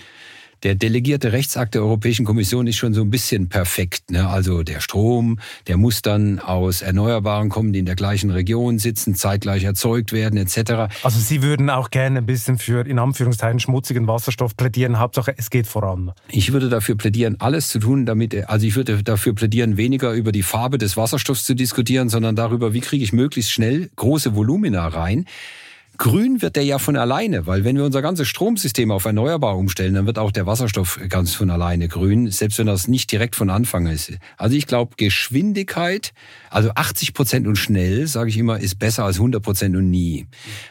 der delegierte Rechtsakt der Europäischen Kommission ist schon so ein bisschen perfekt. Ne? Also der Strom, der muss dann aus Erneuerbaren kommen, die in der gleichen Region sitzen, zeitgleich erzeugt werden etc. Also Sie würden auch gerne ein bisschen für in Anführungszeichen schmutzigen Wasserstoff plädieren. Hauptsache, es geht voran. Ich würde dafür plädieren, alles zu tun, damit, also ich würde dafür plädieren, weniger über die Farbe des Wasserstoffs zu diskutieren, sondern darüber, wie kriege ich möglichst schnell große Volumina rein. Grün wird der ja von alleine, weil wenn wir unser ganzes Stromsystem auf erneuerbar umstellen, dann wird auch der Wasserstoff ganz von alleine grün, selbst wenn das nicht direkt von Anfang ist. Also ich glaube, Geschwindigkeit, also 80 Prozent und schnell, sage ich immer, ist besser als 100 Prozent und nie.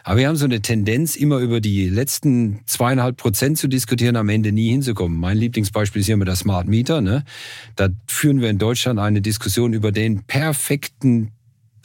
Aber wir haben so eine Tendenz, immer über die letzten zweieinhalb Prozent zu diskutieren, am Ende nie hinzukommen. Mein Lieblingsbeispiel ist hier immer der Smart Meter. Ne? Da führen wir in Deutschland eine Diskussion über den perfekten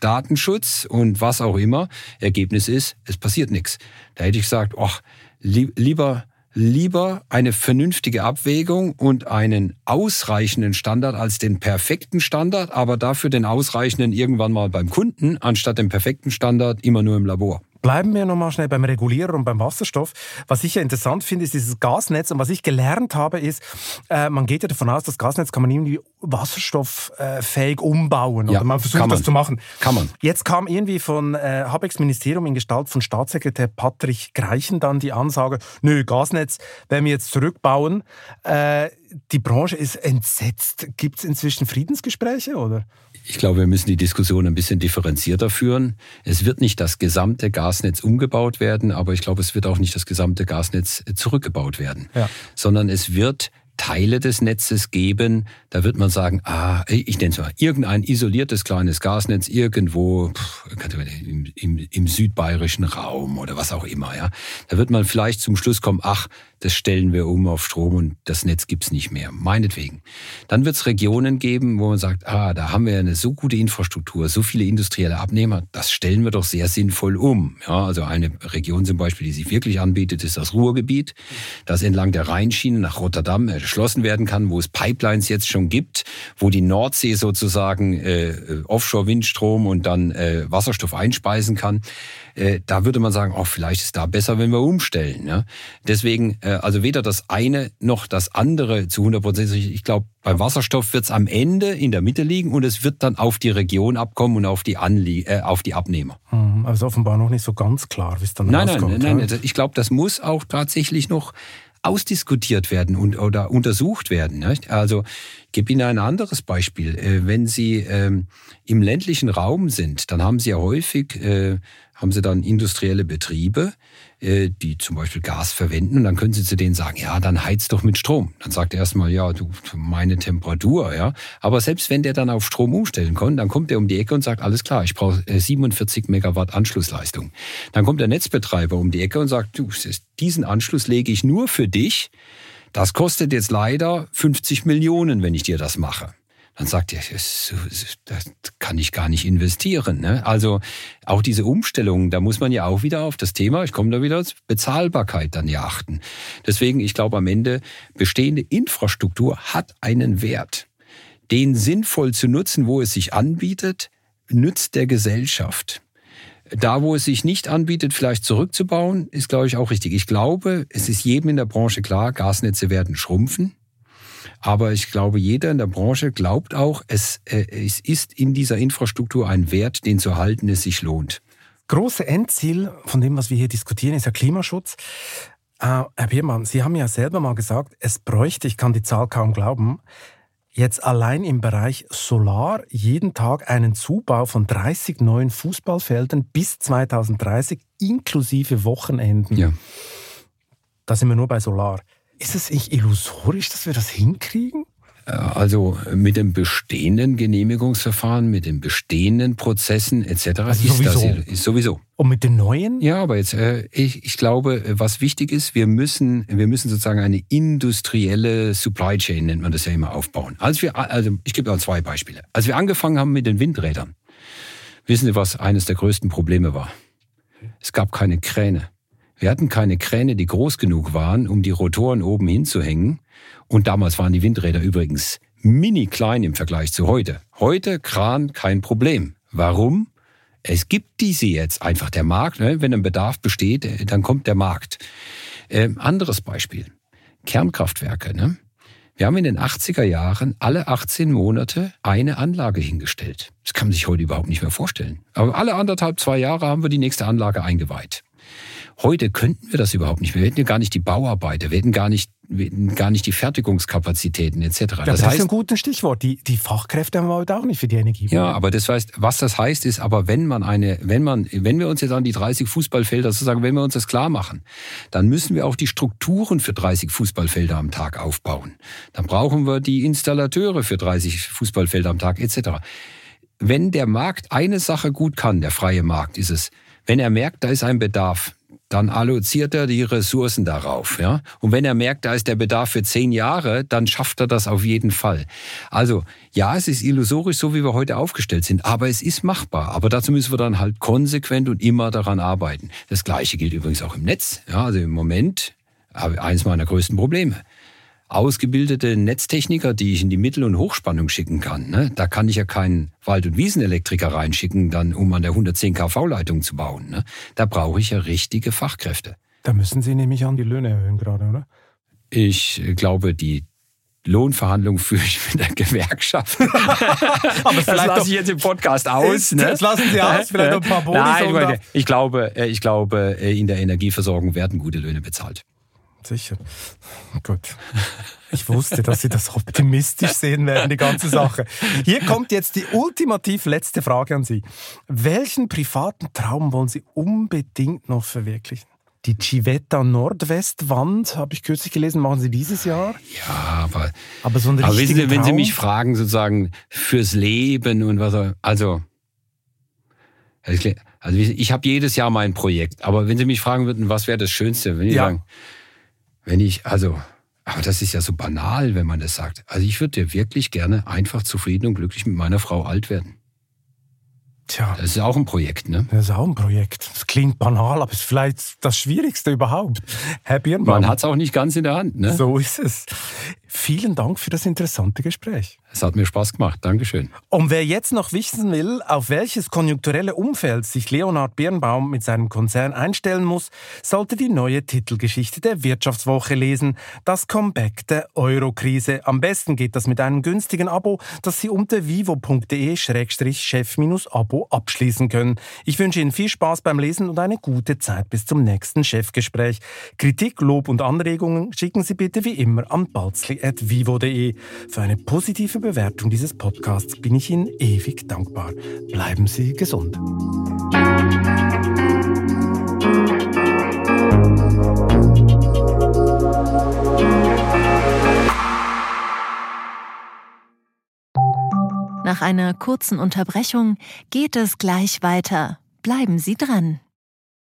Datenschutz und was auch immer. Ergebnis ist, es passiert nichts. Da hätte ich gesagt, ach, lieber lieber eine vernünftige Abwägung und einen ausreichenden Standard als den perfekten Standard, aber dafür den ausreichenden irgendwann mal beim Kunden, anstatt den perfekten Standard immer nur im Labor. Bleiben wir nochmal schnell beim Regulierer und beim Wasserstoff. Was ich ja interessant finde, ist dieses Gasnetz. Und was ich gelernt habe, ist, äh, man geht ja davon aus, das Gasnetz kann man irgendwie wasserstofffähig umbauen. Ja, oder man versucht man. das zu machen. Kann man. Jetzt kam irgendwie von äh, Habecks Ministerium in Gestalt von Staatssekretär Patrick Greichen dann die Ansage, nö, Gasnetz werden wir jetzt zurückbauen. Äh, die Branche ist entsetzt. Gibt es inzwischen Friedensgespräche, oder? Ich glaube, wir müssen die Diskussion ein bisschen differenzierter führen. Es wird nicht das gesamte Gasnetz umgebaut werden, aber ich glaube, es wird auch nicht das gesamte Gasnetz zurückgebaut werden, ja. sondern es wird Teile des Netzes geben, da wird man sagen, ah, ich nenne es mal, irgendein isoliertes kleines Gasnetz irgendwo im, im, im südbayerischen Raum oder was auch immer. Ja, Da wird man vielleicht zum Schluss kommen, ach, das stellen wir um auf Strom und das Netz gibt's nicht mehr, meinetwegen. Dann wird es Regionen geben, wo man sagt, ah, da haben wir eine so gute Infrastruktur, so viele industrielle Abnehmer, das stellen wir doch sehr sinnvoll um. Ja, also eine Region zum Beispiel, die sich wirklich anbietet, ist das Ruhrgebiet, das entlang der Rheinschiene nach Rotterdam erschlossen werden kann, wo es Pipelines jetzt schon gibt, wo die Nordsee sozusagen äh, Offshore-Windstrom und dann äh, Wasserstoff einspeisen kann. Äh, da würde man sagen, auch oh, vielleicht ist da besser, wenn wir umstellen. Ja? Deswegen, äh, also weder das eine noch das andere zu 100 Prozent. Ich glaube, beim Wasserstoff wird es am Ende in der Mitte liegen und es wird dann auf die Region abkommen und auf die, Anlie äh, auf die Abnehmer. Hm, also offenbar noch nicht so ganz klar, wie es dann nein, rauskommt. Nein, nein, nein. Ich glaube, das muss auch tatsächlich noch ausdiskutiert werden und oder untersucht werden. Nicht? Also ich gebe Ihnen ein anderes Beispiel. Äh, wenn Sie ähm, im ländlichen Raum sind, dann haben Sie ja häufig äh, haben Sie dann industrielle Betriebe, äh, die zum Beispiel Gas verwenden und dann können Sie zu denen sagen, ja, dann heiz doch mit Strom. Dann sagt er erstmal, ja, du, meine Temperatur, ja. Aber selbst wenn der dann auf Strom umstellen kann, dann kommt er um die Ecke und sagt, alles klar, ich brauche 47 äh, Megawatt Anschlussleistung. Dann kommt der Netzbetreiber um die Ecke und sagt, du, diesen Anschluss lege ich nur für dich. Das kostet jetzt leider 50 Millionen, wenn ich dir das mache dann sagt er, das kann ich gar nicht investieren. Ne? Also auch diese Umstellungen, da muss man ja auch wieder auf das Thema, ich komme da wieder, Bezahlbarkeit dann ja achten. Deswegen, ich glaube am Ende, bestehende Infrastruktur hat einen Wert. Den sinnvoll zu nutzen, wo es sich anbietet, nützt der Gesellschaft. Da, wo es sich nicht anbietet, vielleicht zurückzubauen, ist, glaube ich, auch richtig. Ich glaube, es ist jedem in der Branche klar, Gasnetze werden schrumpfen. Aber ich glaube, jeder in der Branche glaubt auch, es, äh, es ist in dieser Infrastruktur ein Wert, den zu erhalten es sich lohnt. Große Endziel von dem, was wir hier diskutieren, ist der Klimaschutz. Äh, Herr Biermann, Sie haben ja selber mal gesagt, es bräuchte, ich kann die Zahl kaum glauben, jetzt allein im Bereich Solar jeden Tag einen Zubau von 30 neuen Fußballfeldern bis 2030 inklusive Wochenenden. Ja. Da sind wir nur bei Solar. Ist es nicht illusorisch, dass wir das hinkriegen? Äh, also mit dem bestehenden Genehmigungsverfahren, mit den bestehenden Prozessen etc. Also ist sowieso. das ist sowieso. Und mit den neuen? Ja, aber jetzt, äh, ich, ich glaube, was wichtig ist, wir müssen, wir müssen sozusagen eine industrielle Supply Chain, nennt man das ja immer, aufbauen. Als wir, also ich gebe mal zwei Beispiele. Als wir angefangen haben mit den Windrädern, wissen Sie, was eines der größten Probleme war? Es gab keine Kräne. Wir hatten keine Kräne, die groß genug waren, um die Rotoren oben hinzuhängen. Und damals waren die Windräder übrigens mini klein im Vergleich zu heute. Heute Kran kein Problem. Warum? Es gibt diese jetzt einfach der Markt. Ne? Wenn ein Bedarf besteht, äh, dann kommt der Markt. Ähm, anderes Beispiel. Kernkraftwerke. Ne? Wir haben in den 80er Jahren alle 18 Monate eine Anlage hingestellt. Das kann man sich heute überhaupt nicht mehr vorstellen. Aber alle anderthalb, zwei Jahre haben wir die nächste Anlage eingeweiht. Heute könnten wir das überhaupt nicht. Wir hätten ja gar nicht die Bauarbeiter, wir hätten gar nicht, hätten gar nicht die Fertigungskapazitäten etc. Ja, das das ist heißt, ein gutes Stichwort. Die, die Fachkräfte haben wir heute auch nicht für die Energie. ja, aber das heißt, was das heißt, ist aber, wenn man eine, wenn man, wenn wir uns jetzt an die 30 Fußballfelder sozusagen, wenn wir uns das klar machen, dann müssen wir auch die Strukturen für 30 Fußballfelder am Tag aufbauen. Dann brauchen wir die Installateure für 30 Fußballfelder am Tag etc. Wenn der Markt eine Sache gut kann, der freie Markt ist es, wenn er merkt, da ist ein Bedarf, dann alloziert er die Ressourcen darauf. Ja? Und wenn er merkt, da ist der Bedarf für zehn Jahre, dann schafft er das auf jeden Fall. Also ja, es ist illusorisch, so wie wir heute aufgestellt sind, aber es ist machbar. Aber dazu müssen wir dann halt konsequent und immer daran arbeiten. Das Gleiche gilt übrigens auch im Netz. Ja, also im Moment ich eines meiner größten Probleme. Ausgebildete Netztechniker, die ich in die Mittel- und Hochspannung schicken kann. Ne? Da kann ich ja keinen Wald- und Wiesenelektriker reinschicken, dann, um an der 110 kV-Leitung zu bauen. Ne? Da brauche ich ja richtige Fachkräfte. Da müssen Sie nämlich an die Löhne erhöhen gerade, oder? Ich äh, glaube, die Lohnverhandlungen führe ich mit der Gewerkschaft. Aber Das lasse doch, ich jetzt im Podcast aus. Ne? Das lassen Sie aus, vielleicht noch ein paar Bonis Nein, ich, ich glaube, äh, ich glaube, äh, in der Energieversorgung werden gute Löhne bezahlt. Sicher. Gut. Ich wusste, dass Sie das optimistisch sehen werden, die ganze Sache. Hier kommt jetzt die ultimativ letzte Frage an Sie. Welchen privaten Traum wollen Sie unbedingt noch verwirklichen? Die Civetta Nordwestwand, habe ich kürzlich gelesen, machen Sie dieses Jahr. Ja, aber, Aber so aber wissen Sie, wenn Sie mich fragen, sozusagen fürs Leben und was, auch- also, also wie- ich habe jedes Jahr mein Projekt, aber wenn Sie mich fragen würden, was wäre das Schönste, wenn ich Ja. sagen, wenn ich, also, aber das ist ja so banal, wenn man das sagt. Also ich würde wirklich gerne einfach zufrieden und glücklich mit meiner Frau alt werden. Tja, Das ist auch ein Projekt, ne? das ist auch ein Projekt. Das klingt banal, aber ist vielleicht das Schwierigste überhaupt. Herr Birnbaum, Man hat es auch nicht ganz in der Hand, ne? so ist es. Vielen Dank für das interessante Gespräch. Es hat mir Spaß gemacht. Dankeschön. Und wer jetzt noch wissen will, auf welches konjunkturelle Umfeld sich Leonhard Birnbaum mit seinem Konzern einstellen muss, sollte die neue Titelgeschichte der Wirtschaftswoche lesen, das Comeback der Euro-Krise. Am besten geht das mit einem günstigen Abo, das Sie unter vivo.de-chef-abo abschließen können. Ich wünsche Ihnen viel Spaß beim Lesen und eine gute Zeit bis zum nächsten Chefgespräch. Kritik, Lob und Anregungen schicken Sie bitte wie immer an balzli.vivo.de. Für eine positive Bewertung dieses Podcasts bin ich Ihnen ewig dankbar. Bleiben Sie gesund. Nach einer kurzen Unterbrechung geht es gleich weiter. Bleiben Sie dran.